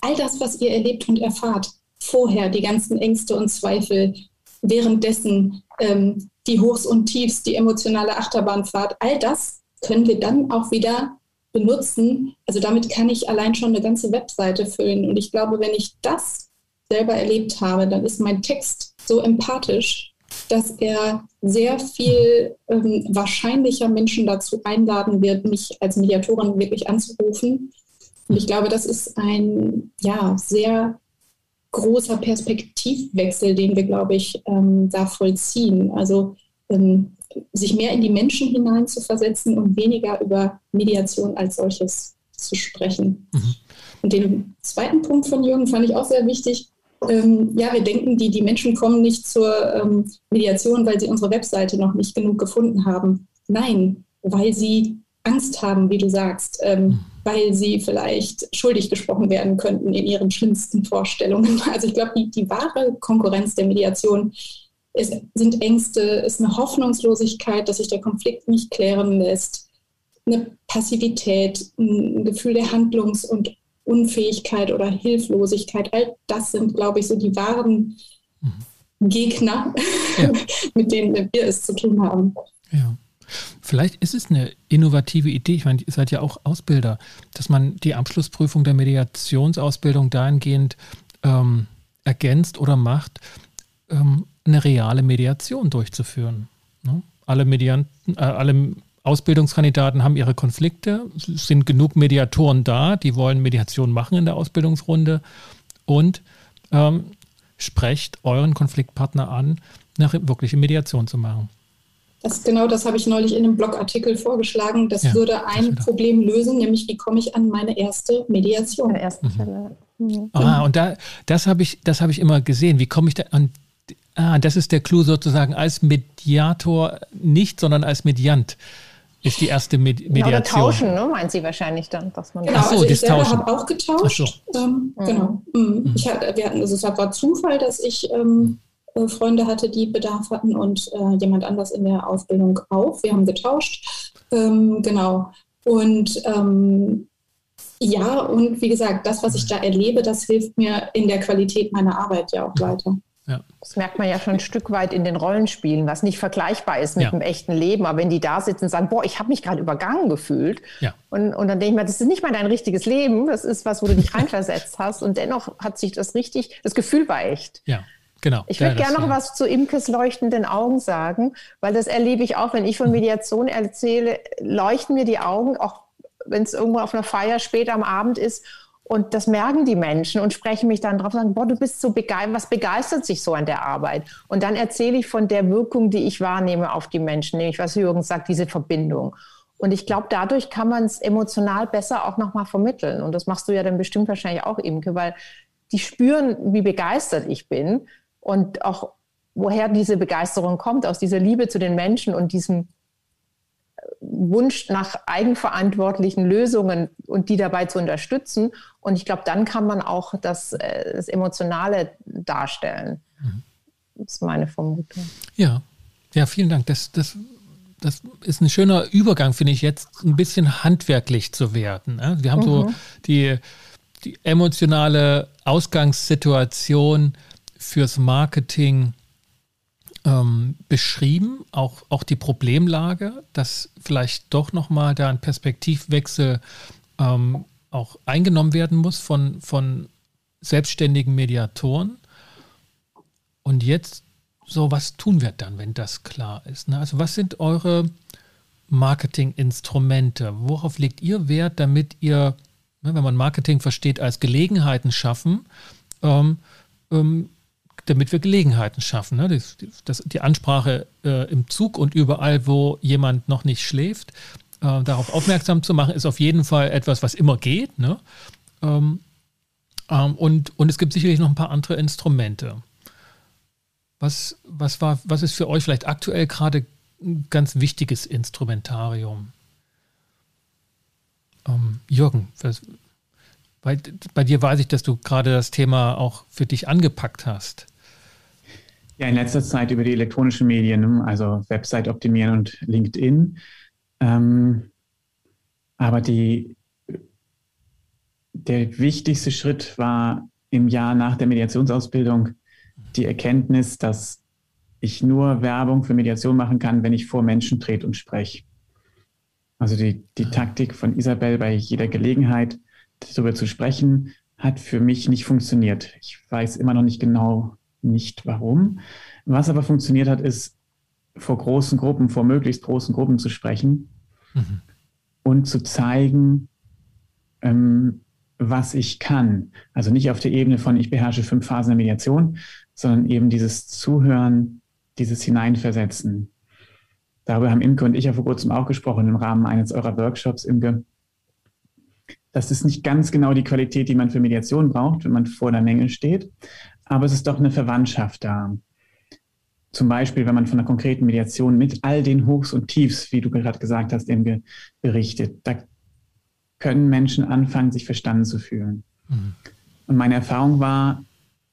S2: all das, was ihr erlebt und erfahrt, vorher die ganzen Ängste und Zweifel, währenddessen ähm, die Hochs und Tiefs, die emotionale Achterbahnfahrt, all das können wir dann auch wieder benutzen. Also damit kann ich allein schon eine ganze Webseite füllen. Und ich glaube, wenn ich das selber erlebt habe, dann ist mein Text so empathisch, dass er sehr viel ähm, wahrscheinlicher Menschen dazu einladen wird, mich als Mediatorin wirklich anzurufen. Und ich glaube, das ist ein ja, sehr großer Perspektivwechsel, den wir, glaube ich, ähm, da vollziehen. Also ähm, sich mehr in die Menschen hinein zu versetzen und weniger über Mediation als solches zu sprechen. Mhm. Und den zweiten Punkt von Jürgen fand ich auch sehr wichtig. Ähm, ja, wir denken, die, die Menschen kommen nicht zur ähm, Mediation, weil sie unsere Webseite noch nicht genug gefunden haben. Nein, weil sie Angst haben, wie du sagst, ähm, mhm. Weil sie vielleicht schuldig gesprochen werden könnten in ihren schlimmsten Vorstellungen. [LAUGHS] Also ich glaube, die, die wahre Konkurrenz der Mediation es sind Ängste, ist eine Hoffnungslosigkeit, dass sich der Konflikt nicht klären lässt, eine Passivität, ein Gefühl der Handlungs- und Unfähigkeit oder Hilflosigkeit. All das sind, glaube ich, so die wahren mhm. Gegner, ja. [LAUGHS] mit denen wir es zu tun haben.
S1: Ja. Vielleicht ist es eine innovative Idee, ich meine, ihr seid ja auch Ausbilder, dass man die Abschlussprüfung der Mediationsausbildung dahingehend ähm, ergänzt oder macht, ähm, eine reale Mediation durchzuführen. Ne? Alle, Medianten, äh, alle Ausbildungskandidaten haben ihre Konflikte, es sind genug Mediatoren da, die wollen Mediation machen in der Ausbildungsrunde und ähm, sprecht euren Konfliktpartner an, eine wirkliche Mediation zu machen.
S2: Das, genau das habe ich neulich in einem Blogartikel vorgeschlagen. Das ja, würde ein das Problem lösen, nämlich wie komme ich an meine erste Mediation. An der ersten
S1: Stelle. Mhm. Ah, und da, das habe ich, hab ich immer gesehen. Wie komme ich da an Ah, das ist der Clou sozusagen als Mediator nicht, sondern als Mediant ist die erste Med Mediation. Genau,
S3: tauschen, ne, meint sie wahrscheinlich dann,
S2: dass man. Genau, Ach so, also ich selber habe auch getauscht. So. Ähm, mhm. Genau. Mhm. mhm. Ich hatte, wir hatten, also es war Zufall, dass ich ähm, äh, Freunde hatte, die Bedarf hatten und äh, jemand anders in der Ausbildung auch. Wir haben getauscht. Ähm, genau. Und ähm, ja, und wie gesagt, das, was ich da erlebe, das hilft mir in der Qualität meiner Arbeit ja auch weiter.
S3: Ja. Das merkt man ja schon ein Stück weit in den Rollenspielen, was nicht vergleichbar ist mit ja. dem echten Leben. Aber wenn die da sitzen und sagen, boah, ich habe mich gerade übergangen gefühlt. Ja. Und, und dann denke ich mir, das ist nicht mal dein richtiges Leben, das ist was, wo du dich reinversetzt hast. Und dennoch hat sich das richtig, das Gefühl war echt.
S1: Ja. Genau.
S3: Ich würde gerne noch was zu Imkes leuchtenden Augen sagen, weil das erlebe ich auch, wenn ich von mhm. Mediation erzähle, leuchten mir die Augen, auch wenn es irgendwo auf einer Feier spät am Abend ist. Und das merken die Menschen und sprechen mich dann drauf und sagen, boah, du bist so begeistert, was begeistert sich so an der Arbeit? Und dann erzähle ich von der Wirkung, die ich wahrnehme auf die Menschen, nämlich was Jürgen sagt, diese Verbindung. Und ich glaube, dadurch kann man es emotional besser auch nochmal vermitteln. Und das machst du ja dann bestimmt wahrscheinlich auch, Imke, weil die spüren, wie begeistert ich bin und auch woher diese Begeisterung kommt, aus dieser Liebe zu den Menschen und diesem Wunsch nach eigenverantwortlichen Lösungen und die dabei zu unterstützen. Und ich glaube, dann kann man auch das, äh, das Emotionale darstellen. Mhm. Das ist meine Vermutung.
S1: Ja, ja, vielen Dank. Das, das, das ist ein schöner Übergang, finde ich, jetzt ein bisschen handwerklich zu werden. Wir haben mhm. so die, die emotionale Ausgangssituation fürs Marketing ähm, beschrieben, auch, auch die Problemlage, dass vielleicht doch nochmal da ein Perspektivwechsel ähm, auch eingenommen werden muss von, von selbstständigen Mediatoren. Und jetzt, so was tun wir dann, wenn das klar ist? Ne? Also was sind eure Marketinginstrumente? Worauf legt ihr Wert, damit ihr, ne, wenn man Marketing versteht, als Gelegenheiten schaffen, ähm, ähm, damit wir Gelegenheiten schaffen. Ne? Das, das, die Ansprache äh, im Zug und überall, wo jemand noch nicht schläft, äh, darauf aufmerksam zu machen, ist auf jeden Fall etwas, was immer geht. Ne? Ähm, ähm, und, und es gibt sicherlich noch ein paar andere Instrumente. Was, was, war, was ist für euch vielleicht aktuell gerade ein ganz wichtiges Instrumentarium? Ähm, Jürgen, was, bei, bei dir weiß ich, dass du gerade das Thema auch für dich angepackt hast.
S4: Ja, in letzter Zeit über die elektronischen Medien, ne? also Website optimieren und LinkedIn. Ähm, aber die, der wichtigste Schritt war im Jahr nach der Mediationsausbildung die Erkenntnis, dass ich nur Werbung für Mediation machen kann, wenn ich vor Menschen trete und spreche. Also die, die Taktik von Isabel bei jeder Gelegenheit, darüber zu sprechen, hat für mich nicht funktioniert. Ich weiß immer noch nicht genau nicht warum. Was aber funktioniert hat, ist vor großen Gruppen, vor möglichst großen Gruppen zu sprechen mhm. und zu zeigen, ähm, was ich kann. Also nicht auf der Ebene von, ich beherrsche fünf Phasen der Mediation, sondern eben dieses Zuhören, dieses Hineinversetzen. Darüber haben Imke und ich ja vor kurzem auch gesprochen im Rahmen eines eurer Workshops, Imke. Das ist nicht ganz genau die Qualität, die man für Mediation braucht, wenn man vor der Menge steht, aber es ist doch eine Verwandtschaft da. Zum Beispiel, wenn man von einer konkreten Mediation mit all den Hochs und Tiefs, wie du gerade gesagt hast, eben berichtet, da können Menschen anfangen, sich verstanden zu fühlen. Mhm. Und meine Erfahrung war,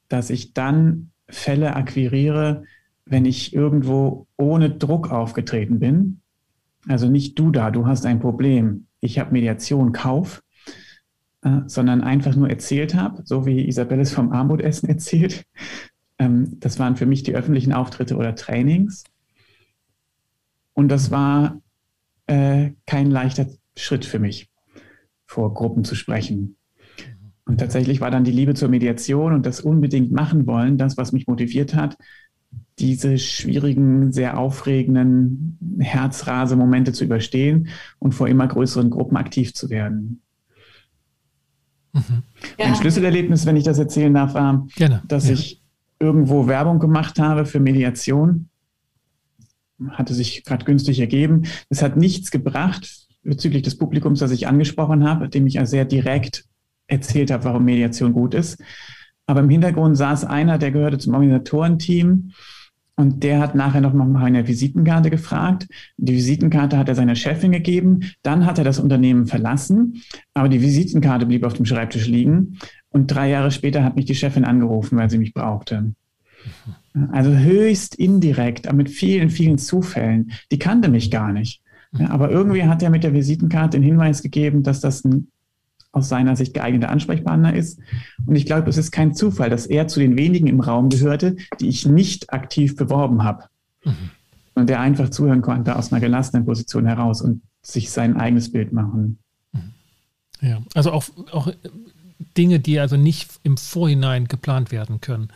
S4: dass ich dann Fälle akquiriere, wenn ich irgendwo ohne Druck aufgetreten bin. Also nicht du da, du hast ein Problem, ich habe Mediation, Kauf, äh, sondern einfach nur erzählt habe, so wie Isabelle es vom Armutessen [LAUGHS] erzählt, ähm, das waren für mich die öffentlichen Auftritte oder Trainings. Und das war äh, kein leichter Schritt für mich, vor Gruppen zu sprechen. Und tatsächlich war dann die Liebe zur Mediation und das unbedingt machen wollen, das, was mich motiviert hat, diese schwierigen, sehr aufregenden Herzrase-Momente zu überstehen und vor immer größeren Gruppen aktiv zu werden. Mhm. Ja. Ein Schlüsselerlebnis, wenn ich das erzählen darf, war, Gerne. dass ja. ich irgendwo Werbung gemacht habe für Mediation. Hatte sich gerade günstig ergeben. Es hat nichts gebracht bezüglich des Publikums, das ich angesprochen habe, dem ich ja sehr direkt erzählt habe, warum Mediation gut ist. Aber im Hintergrund saß einer, der gehörte zum Organisatorenteam und der hat nachher noch mal eine Visitenkarte gefragt. Die Visitenkarte hat er seiner Chefin gegeben. Dann hat er das Unternehmen verlassen, aber die Visitenkarte blieb auf dem Schreibtisch liegen. Und drei Jahre später hat mich die Chefin angerufen, weil sie mich brauchte. Also höchst indirekt, aber mit vielen, vielen Zufällen. Die kannte mich gar nicht. Aber irgendwie hat er mit der Visitenkarte den Hinweis gegeben, dass das ein aus seiner Sicht geeigneter Ansprechpartner ist. Und ich glaube, es ist kein Zufall, dass er zu den wenigen im Raum gehörte, die ich nicht aktiv beworben habe. Mhm. Und der einfach zuhören konnte aus einer gelassenen Position heraus und sich sein eigenes Bild machen.
S1: Mhm. Ja, also auch, auch Dinge, die also nicht im Vorhinein geplant werden können,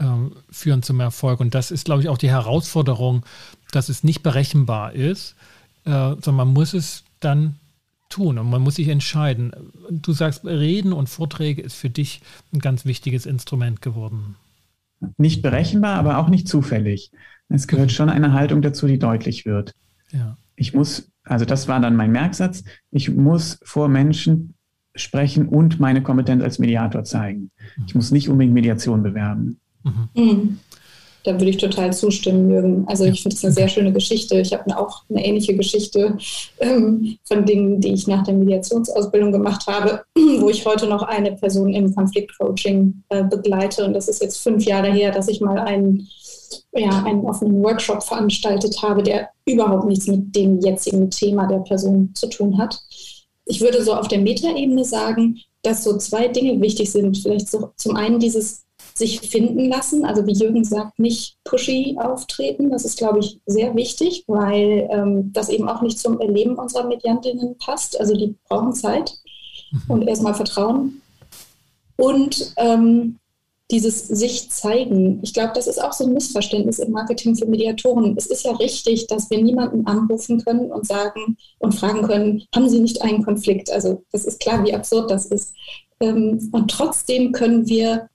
S1: ähm, führen zum Erfolg. Und das ist, glaube ich, auch die Herausforderung, dass es nicht berechenbar ist, äh, sondern man muss es dann tun und man muss sich entscheiden. Du sagst, Reden und Vorträge ist für dich ein ganz wichtiges Instrument geworden.
S4: Nicht berechenbar, aber auch nicht zufällig. Es gehört schon eine Haltung dazu, die deutlich wird. Ja. Ich muss, also das war dann mein Merksatz, ich muss vor Menschen sprechen und meine Kompetenz als Mediator zeigen. Mhm. Ich muss nicht unbedingt Mediation bewerben. Mhm.
S2: mhm. Da würde ich total zustimmen, Jürgen. Also ich finde es eine sehr schöne Geschichte. Ich habe auch eine ähnliche Geschichte ähm, von Dingen, die ich nach der Mediationsausbildung gemacht habe, [CLEARS THROAT] wo ich heute noch eine Person im Konfliktcoaching äh, begleite. Und das ist jetzt fünf Jahre her, dass ich mal einen, ja, einen offenen Workshop veranstaltet habe, der überhaupt nichts mit dem jetzigen Thema der Person zu tun hat. Ich würde so auf der Metaebene sagen, dass so zwei Dinge wichtig sind. Vielleicht so zum einen dieses sich finden lassen. Also wie Jürgen sagt, nicht pushy auftreten. Das ist, glaube ich, sehr wichtig, weil ähm, das eben auch nicht zum Erleben unserer Mediantinnen passt. Also die brauchen Zeit mhm. und erstmal Vertrauen. Und ähm, dieses sich zeigen. Ich glaube, das ist auch so ein Missverständnis im Marketing für Mediatoren. Es ist ja richtig, dass wir niemanden anrufen können und sagen und fragen können, haben Sie nicht einen Konflikt? Also das ist klar, wie absurd das ist. Ähm, und trotzdem können wir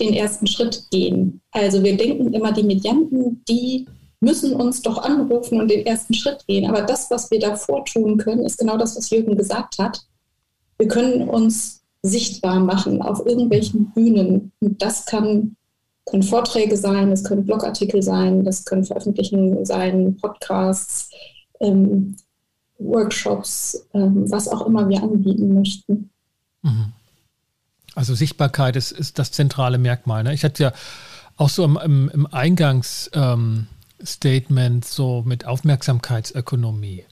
S2: den ersten Schritt gehen. Also wir denken immer, die Medianten, die müssen uns doch anrufen und den ersten Schritt gehen. Aber das, was wir davor tun können, ist genau das, was Jürgen gesagt hat. Wir können uns sichtbar machen auf irgendwelchen Bühnen. Und das kann, können Vorträge sein, das können Blogartikel sein, das können Veröffentlichungen sein, Podcasts, ähm, Workshops, ähm, was auch immer wir anbieten möchten. Mhm.
S1: Also Sichtbarkeit ist, ist das zentrale Merkmal. Ne? Ich hatte ja auch so im, im, im Eingangsstatement ähm, so mit Aufmerksamkeitsökonomie.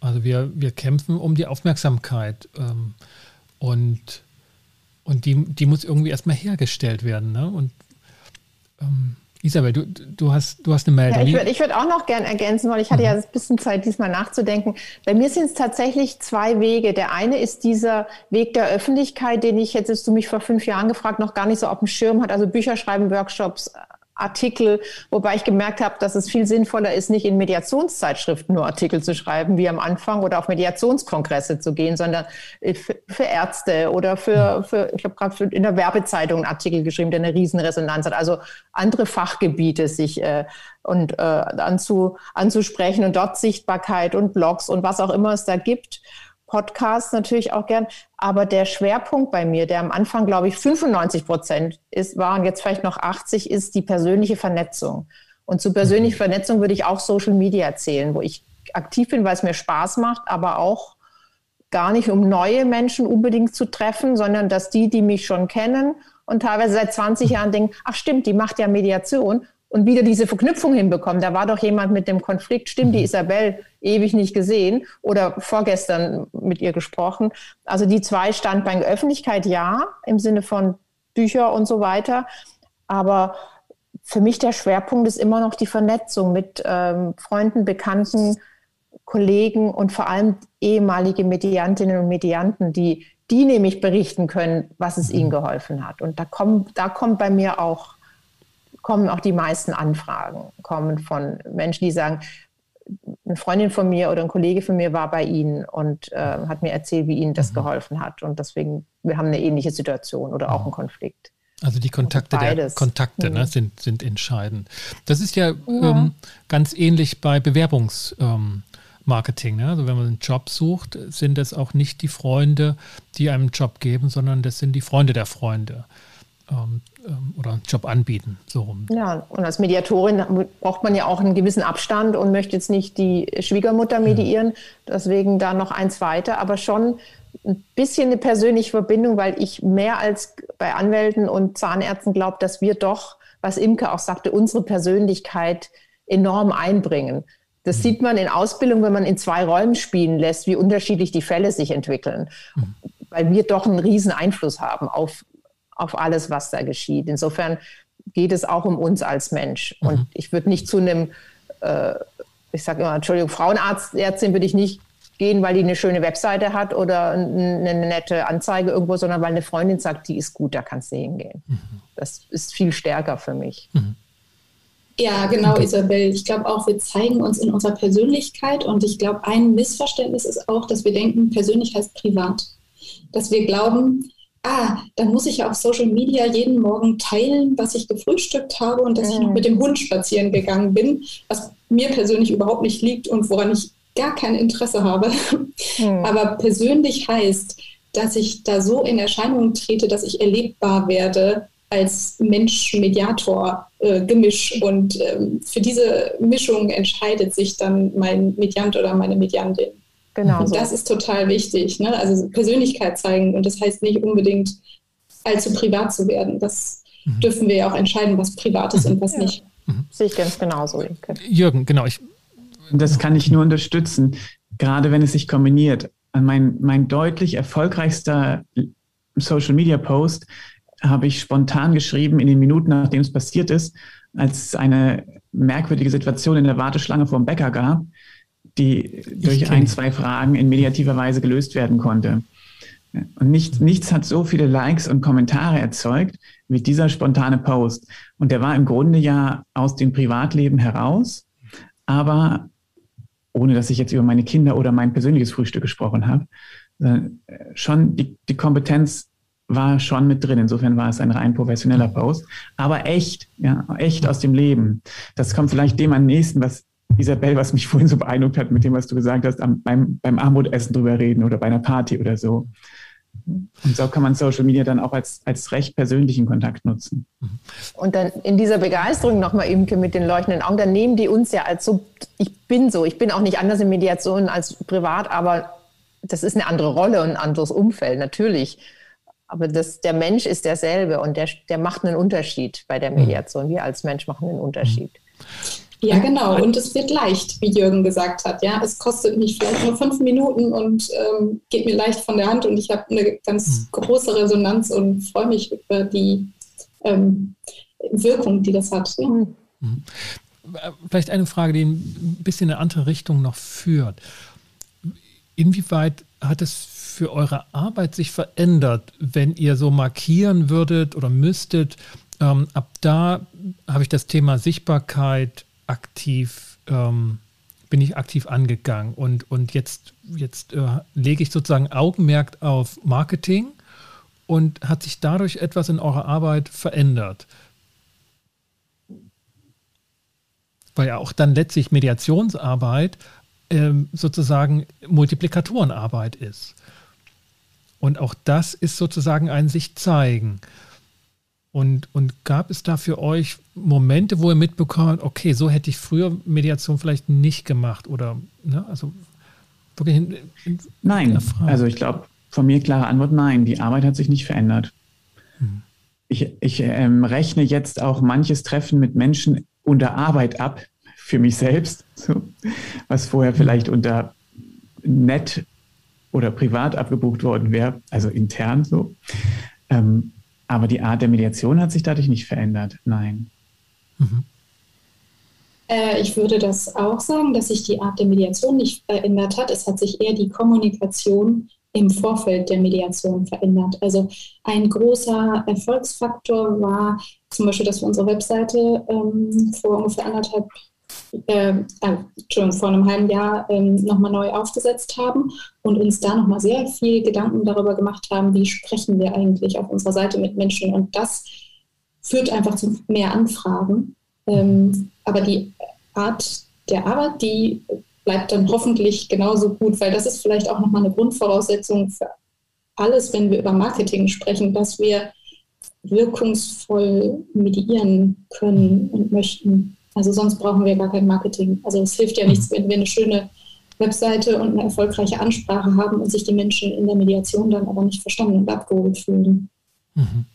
S1: Also wir, wir kämpfen um die Aufmerksamkeit. Ähm, und Und die, die muss irgendwie erstmal hergestellt werden. Ne? Und ähm, Isabel, du, du, hast, du hast eine Meldung.
S3: Ja, ich würde ich würd auch noch gerne ergänzen, weil ich hatte ja mhm. ein bisschen Zeit, diesmal nachzudenken. Bei mir sind es tatsächlich zwei Wege. Der eine ist dieser Weg der Öffentlichkeit, den ich, jetzt hast du mich vor fünf Jahren gefragt, noch gar nicht so auf dem Schirm hat. Also Bücher schreiben, Workshops, Artikel, wobei ich gemerkt habe, dass es viel sinnvoller ist, nicht in Mediationszeitschriften nur Artikel zu schreiben, wie am Anfang, oder auf Mediationskongresse zu gehen, sondern äh, für, Ärzte oder für, für ich habe gerade in der Werbezeitung einen Artikel geschrieben, der eine Riesenresonanz hat. Also andere Fachgebiete sich äh, und äh, anzu, anzusprechen und dort Sichtbarkeit und Blogs und was auch immer es da gibt. Podcasts natürlich auch gern. Aber der Schwerpunkt bei mir, der am Anfang, glaube ich, 95 Prozent ist, war und jetzt vielleicht noch 80, ist die persönliche Vernetzung. Und zu persönlicher mhm. Vernetzung würde ich auch Social Media erzählen, wo ich aktiv bin, weil es mir Spaß macht, aber auch gar nicht, um neue Menschen unbedingt zu treffen, sondern dass die, die mich schon kennen und teilweise seit 20 Jahren denken, ach stimmt, die macht ja Mediation und wieder diese Verknüpfung hinbekommen. Da war doch jemand mit dem Konflikt, stimmt, die mhm. Isabel ewig nicht gesehen oder vorgestern mit ihr gesprochen. Also die zwei Standbeine Öffentlichkeit ja, im Sinne von Bücher und so weiter. Aber für mich der Schwerpunkt ist immer noch die Vernetzung mit ähm, Freunden, Bekannten, Kollegen und vor allem ehemalige Mediantinnen und Medianten, die, die nämlich berichten können, was es ihnen mhm. geholfen hat. Und da, kommen, da kommt bei mir auch kommen auch die meisten Anfragen, kommen von Menschen, die sagen, eine Freundin von mir oder ein Kollege von mir war bei Ihnen und äh, hat mir erzählt, wie Ihnen das mhm. geholfen hat. Und deswegen, wir haben eine ähnliche Situation oder auch einen Konflikt.
S1: Also die Kontakte, der Kontakte ne, mhm. sind, sind entscheidend. Das ist ja, ja. Ähm, ganz ähnlich bei Bewerbungsmarketing. Ähm, ne? Also wenn man einen Job sucht, sind das auch nicht die Freunde, die einem einen Job geben, sondern das sind die Freunde der Freunde ähm, ähm, oder einen Job anbieten. So rum.
S3: Ja, und als Mediatorin braucht man ja auch einen gewissen Abstand und möchte jetzt nicht die Schwiegermutter mediieren, mhm. deswegen da noch eins weiter, aber schon ein bisschen eine persönliche Verbindung, weil ich mehr als bei Anwälten und Zahnärzten glaube, dass wir doch, was Imke auch sagte, unsere Persönlichkeit enorm einbringen. Das mhm. sieht man in Ausbildung, wenn man in zwei Räumen spielen lässt, wie unterschiedlich die Fälle sich entwickeln. Mhm. Weil wir doch einen riesen Einfluss haben auf auf alles, was da geschieht. Insofern geht es auch um uns als Mensch. Mhm. Und ich würde nicht zu einem, äh, ich sage immer, Entschuldigung, Frauenarztärztin würde ich nicht gehen, weil die eine schöne Webseite hat oder eine nette Anzeige irgendwo, sondern weil eine Freundin sagt, die ist gut, da kannst du hingehen. Mhm. Das ist viel stärker für mich. Mhm.
S2: Ja, genau, Isabel. Ich glaube auch, wir zeigen uns in unserer Persönlichkeit und ich glaube, ein Missverständnis ist auch, dass wir denken, persönlich heißt privat. Dass wir glauben, ah, dann muss ich ja auf Social Media jeden Morgen teilen, was ich gefrühstückt habe und dass mhm. ich noch mhm. mit dem Hund spazieren gegangen bin, was mir persönlich überhaupt nicht liegt und woran ich gar kein Interesse habe. Mhm. Aber persönlich heißt, dass ich da so in Erscheinung trete, dass ich erlebbar werde als Mensch-Mediator-Gemisch. Äh, und ähm, für diese Mischung entscheidet sich dann mein Mediant oder meine Mediantin. Genau. Und das ist total wichtig. Ne? Also Persönlichkeit zeigen. Und das heißt nicht unbedingt allzu privat zu werden. Das mhm. dürfen wir ja auch entscheiden, was privat ist mhm. und was ja. nicht.
S3: Mhm. Sehe ich ganz genauso.
S1: Jürgen, genau. Ich,
S4: das kann ich nur unterstützen, gerade wenn es sich kombiniert. Mein, mein deutlich erfolgreichster Social Media Post habe ich spontan geschrieben in den Minuten, nachdem es passiert ist, als es eine merkwürdige Situation in der Warteschlange vor dem Bäcker gab die durch ein, zwei Fragen in mediativer Weise gelöst werden konnte. Und nicht, nichts hat so viele Likes und Kommentare erzeugt wie dieser spontane Post. Und der war im Grunde ja aus dem Privatleben heraus, aber ohne dass ich jetzt über meine Kinder oder mein persönliches Frühstück gesprochen habe, äh, schon die, die Kompetenz war schon mit drin. Insofern war es ein rein professioneller Post, aber echt, ja, echt aus dem Leben. Das kommt vielleicht dem am nächsten, was Isabel, was mich vorhin so beeindruckt hat mit dem, was du gesagt hast, am, beim, beim Armutessen drüber reden oder bei einer Party oder so. Und so kann man Social Media dann auch als, als recht persönlichen Kontakt nutzen.
S3: Und dann in dieser Begeisterung nochmal eben mit den leuchtenden Augen, dann nehmen die uns ja als so, ich bin so, ich bin auch nicht anders in Mediation als privat, aber das ist eine andere Rolle und ein anderes Umfeld, natürlich. Aber das, der Mensch ist derselbe und der, der macht einen Unterschied bei der Mediation. Wir als Mensch machen einen Unterschied.
S2: Ja, genau. Und es wird leicht, wie Jürgen gesagt hat. Ja, es kostet mich vielleicht nur fünf Minuten und ähm, geht mir leicht von der Hand und ich habe eine ganz mhm. große Resonanz und freue mich über die ähm, Wirkung, die das hat. Ja. Mhm.
S1: Vielleicht eine Frage, die ein bisschen in eine andere Richtung noch führt. Inwieweit hat es für eure Arbeit sich verändert, wenn ihr so markieren würdet oder müsstet? Ähm, ab da habe ich das Thema Sichtbarkeit aktiv, ähm, bin ich aktiv angegangen und, und jetzt, jetzt äh, lege ich sozusagen Augenmerk auf Marketing und hat sich dadurch etwas in eurer Arbeit verändert? Weil ja auch dann letztlich Mediationsarbeit ähm, sozusagen Multiplikatorenarbeit ist. Und auch das ist sozusagen ein sich zeigen. Und, und gab es da für euch Momente, wo ihr mitbekommt, okay, so hätte ich früher Mediation vielleicht nicht gemacht oder, ne, also
S4: wirklich in, in Nein, also ich glaube, von mir klare Antwort, nein, die Arbeit hat sich nicht verändert. Hm. Ich, ich ähm, rechne jetzt auch manches Treffen mit Menschen unter Arbeit ab, für mich selbst, [LAUGHS] so, was vorher hm. vielleicht unter nett oder privat abgebucht worden wäre, also intern so. Ähm, aber die Art der Mediation hat sich dadurch nicht verändert. Nein. Mhm.
S2: Äh, ich würde das auch sagen, dass sich die Art der Mediation nicht verändert hat. Es hat sich eher die Kommunikation im Vorfeld der Mediation verändert. Also ein großer Erfolgsfaktor war zum Beispiel, dass wir unsere Webseite ähm, vor ungefähr anderthalb äh, äh, vor einem halben Jahr ähm, nochmal neu aufgesetzt haben und uns da nochmal sehr viel Gedanken darüber gemacht haben, wie sprechen wir eigentlich auf unserer Seite mit Menschen. Und das führt einfach zu mehr Anfragen. Ähm, aber die Art der Arbeit, die bleibt dann hoffentlich genauso gut, weil das ist vielleicht auch nochmal eine Grundvoraussetzung für alles, wenn wir über Marketing sprechen, dass wir wirkungsvoll mediieren können und möchten. Also sonst brauchen wir gar kein Marketing. Also es hilft ja nichts, wenn wir eine schöne Webseite und eine erfolgreiche Ansprache haben und sich die Menschen in der Mediation dann aber nicht verstanden und abgeholt fühlen. Mhm.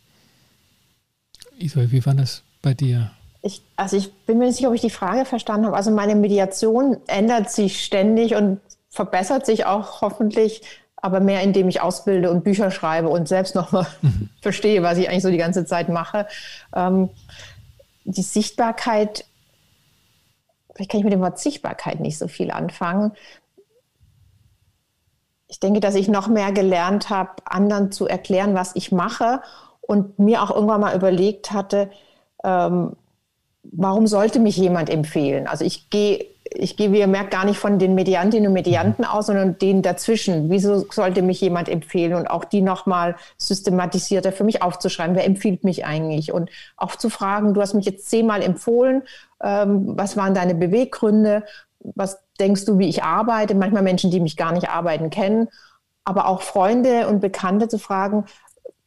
S1: Isabel, wie war das bei dir?
S3: Ich, also ich bin mir nicht sicher, ob ich die Frage verstanden habe. Also meine Mediation ändert sich ständig und verbessert sich auch hoffentlich, aber mehr indem ich ausbilde und Bücher schreibe und selbst nochmal mhm. [LAUGHS] verstehe, was ich eigentlich so die ganze Zeit mache. Ähm, die Sichtbarkeit vielleicht kann ich mit dem Wort Sichtbarkeit nicht so viel anfangen. Ich denke, dass ich noch mehr gelernt habe, anderen zu erklären, was ich mache und mir auch irgendwann mal überlegt hatte, ähm, warum sollte mich jemand empfehlen? Also ich gehe ich gehe, wie ihr merkt, gar nicht von den Mediantinnen und Medianten aus, sondern denen dazwischen. Wieso sollte mich jemand empfehlen? Und auch die nochmal systematisierter für mich aufzuschreiben. Wer empfiehlt mich eigentlich? Und auch zu fragen, du hast mich jetzt zehnmal empfohlen. Ähm, was waren deine Beweggründe? Was denkst du, wie ich arbeite? Manchmal Menschen, die mich gar nicht arbeiten kennen. Aber auch Freunde und Bekannte zu fragen,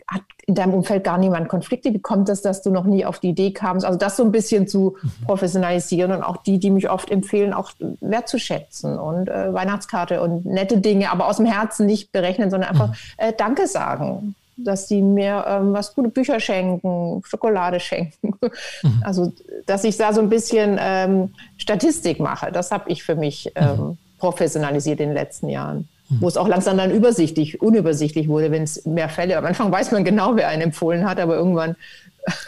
S3: hat in deinem Umfeld gar niemand Konflikte? Wie kommt es, dass du noch nie auf die Idee kamst? Also das so ein bisschen zu mhm. professionalisieren und auch die, die mich oft empfehlen, auch wertzuschätzen und äh, Weihnachtskarte und nette Dinge, aber aus dem Herzen nicht berechnen, sondern einfach mhm. äh, Danke sagen, dass sie mir ähm, was gute Bücher schenken, Schokolade schenken. Mhm. [LAUGHS] Also dass ich da so ein bisschen ähm, Statistik mache, das habe ich für mich ähm, professionalisiert in den letzten Jahren. Mhm. wo es auch langsam dann übersichtlich, unübersichtlich wurde, wenn es mehr Fälle. Am Anfang weiß man genau, wer einen empfohlen hat, aber irgendwann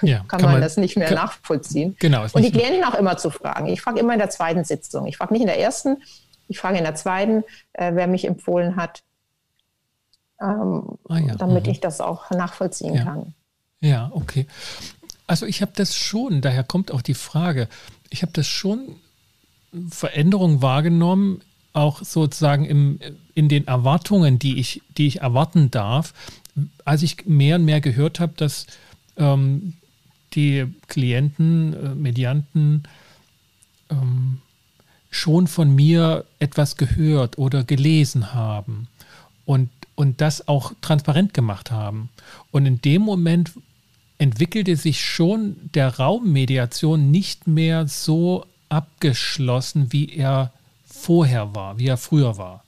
S3: ja, [LAUGHS] kann, kann man, man, das nicht mehr kann, nachvollziehen.
S1: Genau.
S3: Und die Klienten auch immer zu fragen. Ich frage immer in der zweiten Sitzung. Ich frage nicht in der ersten, ich frage in der zweiten, äh, wer mich empfohlen hat, ähm, ah, ja. damit mhm. ich das auch nachvollziehen
S1: ja.
S3: kann.
S1: Ja, okay. Also ich habe das schon, daher kommt auch die Frage, ich habe das schon Veränderungen wahrgenommen auch sozusagen im, in den Erwartungen, die ich, die ich erwarten darf, als ich mehr und mehr gehört habe, dass ähm, die Klienten, äh, Medianten ähm, schon von mir etwas gehört oder gelesen haben und, und das auch transparent gemacht haben. Und in dem Moment entwickelte sich schon der Raummediation nicht mehr so abgeschlossen, wie er vorher war, wie er früher war.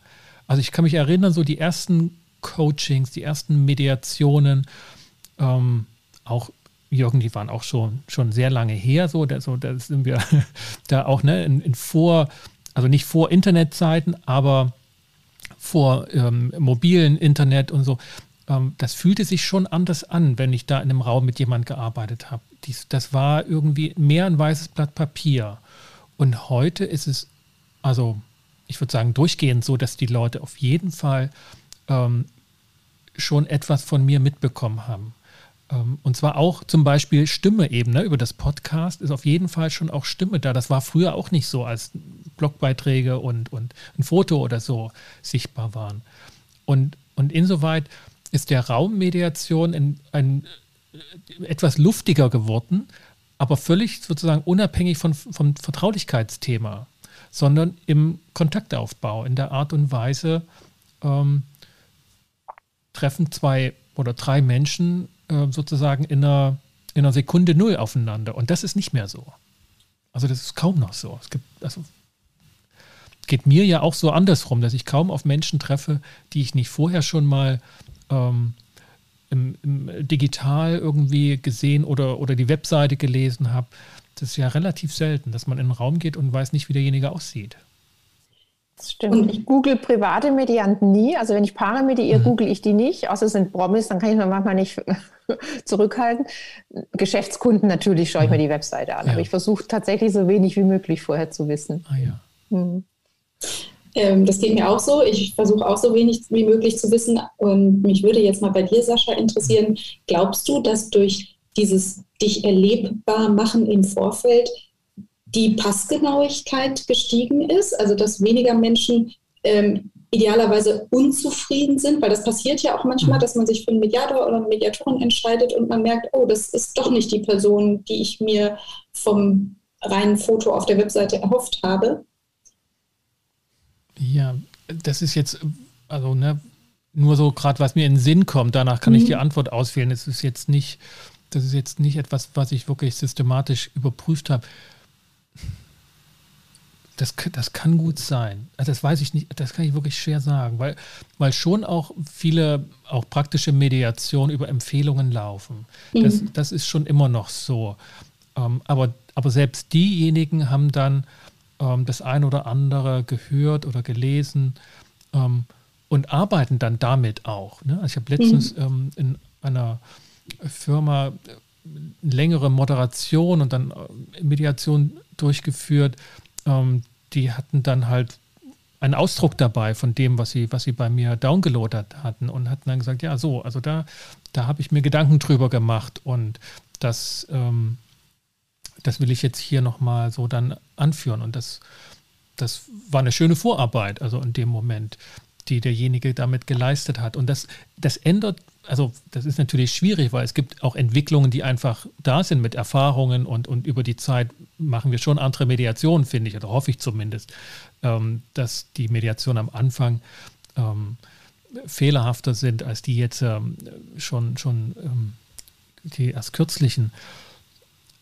S1: Also ich kann mich erinnern, so die ersten Coachings, die ersten Mediationen, ähm, auch Jürgen, die waren auch schon, schon sehr lange her, so, da, so, da sind wir [LAUGHS] da auch ne, in, in vor, also nicht vor Internetzeiten, aber vor ähm, mobilen Internet und so. Ähm, das fühlte sich schon anders an, wenn ich da in einem Raum mit jemand gearbeitet habe. das war irgendwie mehr ein weißes Blatt Papier. Und heute ist es, also ich würde sagen, durchgehend so, dass die Leute auf jeden Fall ähm, schon etwas von mir mitbekommen haben. Ähm, und zwar auch zum Beispiel Stimme eben, ne? über das Podcast ist auf jeden Fall schon auch Stimme da. Das war früher auch nicht so, als Blogbeiträge und, und ein Foto oder so sichtbar waren. Und, und insoweit ist der Raummediation in, ein, etwas luftiger geworden, aber völlig sozusagen unabhängig von, vom Vertraulichkeitsthema, sondern im Kontaktaufbau, in der Art und Weise, ähm, treffen zwei oder drei Menschen äh, sozusagen in einer, in einer Sekunde null aufeinander. Und das ist nicht mehr so. Also das ist kaum noch so. Es gibt, also geht mir ja auch so andersrum, dass ich kaum auf Menschen treffe, die ich nicht vorher schon mal ähm, im, im digital irgendwie gesehen oder, oder die Webseite gelesen habe. Das ist ja relativ selten, dass man in einen Raum geht und weiß nicht, wie derjenige aussieht.
S3: Das stimmt. Und ich google private Medianten nie. Also wenn ich Paare mediere, mhm. google ich die nicht. Außer es sind Promis, dann kann ich mir manchmal nicht [LAUGHS] zurückhalten. Geschäftskunden natürlich schaue ich mir die Webseite an. Ja. Aber ich versuche tatsächlich so wenig wie möglich vorher zu wissen.
S1: Ah ja. Mhm.
S2: Ähm, das geht mir auch so. Ich versuche auch so wenig wie möglich zu wissen. Und mich würde jetzt mal bei dir, Sascha, interessieren. Glaubst du, dass durch dieses dich erlebbar machen im Vorfeld die Passgenauigkeit gestiegen ist, also dass weniger Menschen ähm, idealerweise unzufrieden sind, weil das passiert ja auch manchmal, mhm. dass man sich für einen Mediator oder eine Mediatorin entscheidet und man merkt, oh, das ist doch nicht die Person, die ich mir vom reinen Foto auf der Webseite erhofft habe.
S1: Ja, das ist jetzt, also ne, nur so gerade, was mir in den Sinn kommt, danach kann mhm. ich die Antwort auswählen. Es ist jetzt nicht, das ist jetzt nicht etwas, was ich wirklich systematisch überprüft habe. Das, das kann gut sein. Also das weiß ich nicht, das kann ich wirklich schwer sagen, weil, weil schon auch viele auch praktische Mediationen über Empfehlungen laufen. Mhm. Das, das ist schon immer noch so. Ähm, aber, aber selbst diejenigen haben dann ähm, das ein oder andere gehört oder gelesen ähm, und arbeiten dann damit auch. Ne? Also ich habe letztens mhm. ähm, in einer Firma äh, längere Moderation und dann äh, Mediation durchgeführt. Ähm, die hatten dann halt einen Ausdruck dabei von dem, was sie, was sie bei mir downgeloadet hatten und hatten dann gesagt, ja, so, also da, da habe ich mir Gedanken drüber gemacht und das, ähm, das will ich jetzt hier nochmal so dann anführen. Und das, das war eine schöne Vorarbeit, also in dem Moment, die derjenige damit geleistet hat. Und das, das ändert, also das ist natürlich schwierig, weil es gibt auch Entwicklungen, die einfach da sind mit Erfahrungen und, und über die Zeit machen wir schon andere Mediationen, finde ich, oder hoffe ich zumindest, ähm, dass die Mediation am Anfang ähm, fehlerhafter sind als die jetzt ähm, schon, schon ähm, die erst kürzlichen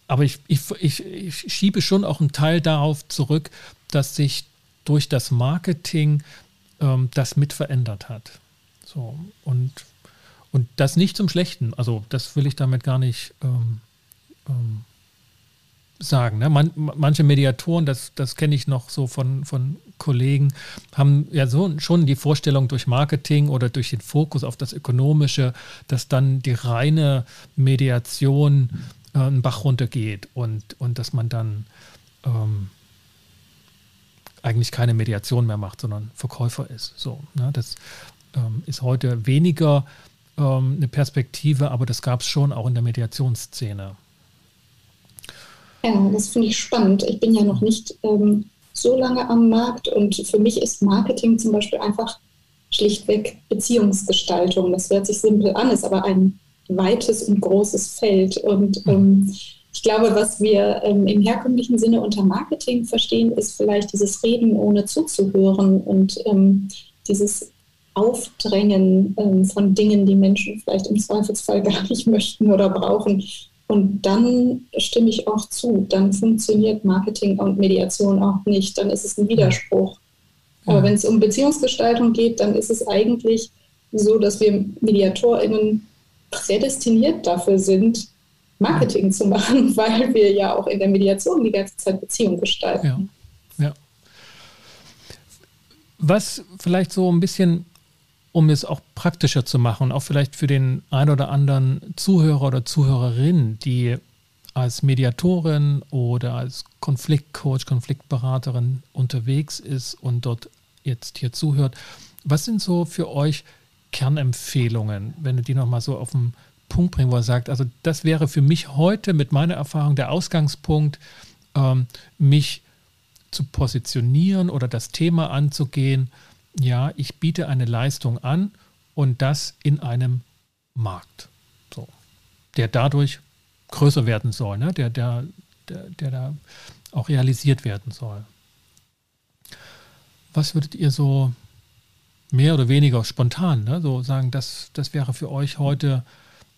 S1: aber ich, ich, ich, ich schiebe schon auch einen Teil darauf zurück, dass sich durch das Marketing ähm, das mit verändert hat. So, und, und das nicht zum Schlechten. Also, das will ich damit gar nicht ähm, ähm, sagen. Ne? Man, manche Mediatoren, das, das kenne ich noch so von, von Kollegen, haben ja so schon die Vorstellung durch Marketing oder durch den Fokus auf das Ökonomische, dass dann die reine Mediation äh, einen Bach runtergeht und, und dass man dann ähm, eigentlich keine Mediation mehr macht, sondern Verkäufer ist. So, ne? Das ähm, ist heute weniger ähm, eine Perspektive, aber das gab es schon auch in der Mediationsszene.
S2: Ja, das finde ich spannend. Ich bin ja noch nicht ähm, so lange am Markt und für mich ist Marketing zum Beispiel einfach schlichtweg Beziehungsgestaltung. Das hört sich simpel an, ist aber ein weites und großes Feld. Und mhm. ähm, ich glaube, was wir ähm, im herkömmlichen Sinne unter Marketing verstehen, ist vielleicht dieses Reden ohne zuzuhören und ähm, dieses Aufdrängen ähm, von Dingen, die Menschen vielleicht im Zweifelsfall [LAUGHS] gar nicht möchten oder brauchen. Und dann stimme ich auch zu, dann funktioniert Marketing und Mediation auch nicht, dann ist es ein Widerspruch. Aber wenn es um Beziehungsgestaltung geht, dann ist es eigentlich so, dass wir MediatorInnen prädestiniert dafür sind, Marketing zu machen, [LAUGHS] weil wir ja auch in der Mediation die ganze Zeit Beziehung gestalten.
S1: Ja, ja. Was vielleicht so ein bisschen, um es auch praktischer zu machen, auch vielleicht für den ein oder anderen Zuhörer oder Zuhörerin, die als Mediatorin oder als Konfliktcoach, Konfliktberaterin unterwegs ist und dort jetzt hier zuhört, was sind so für euch Kernempfehlungen, wenn du die nochmal so auf den Punkt bringen, wo er sagt, also das wäre für mich heute mit meiner Erfahrung der Ausgangspunkt, ähm, mich zu positionieren oder das Thema anzugehen, ja, ich biete eine Leistung an und das in einem Markt, so, der dadurch größer werden soll, ne? der, der, der, der da auch realisiert werden soll. Was würdet ihr so mehr oder weniger spontan ne? so sagen, das, das wäre für euch heute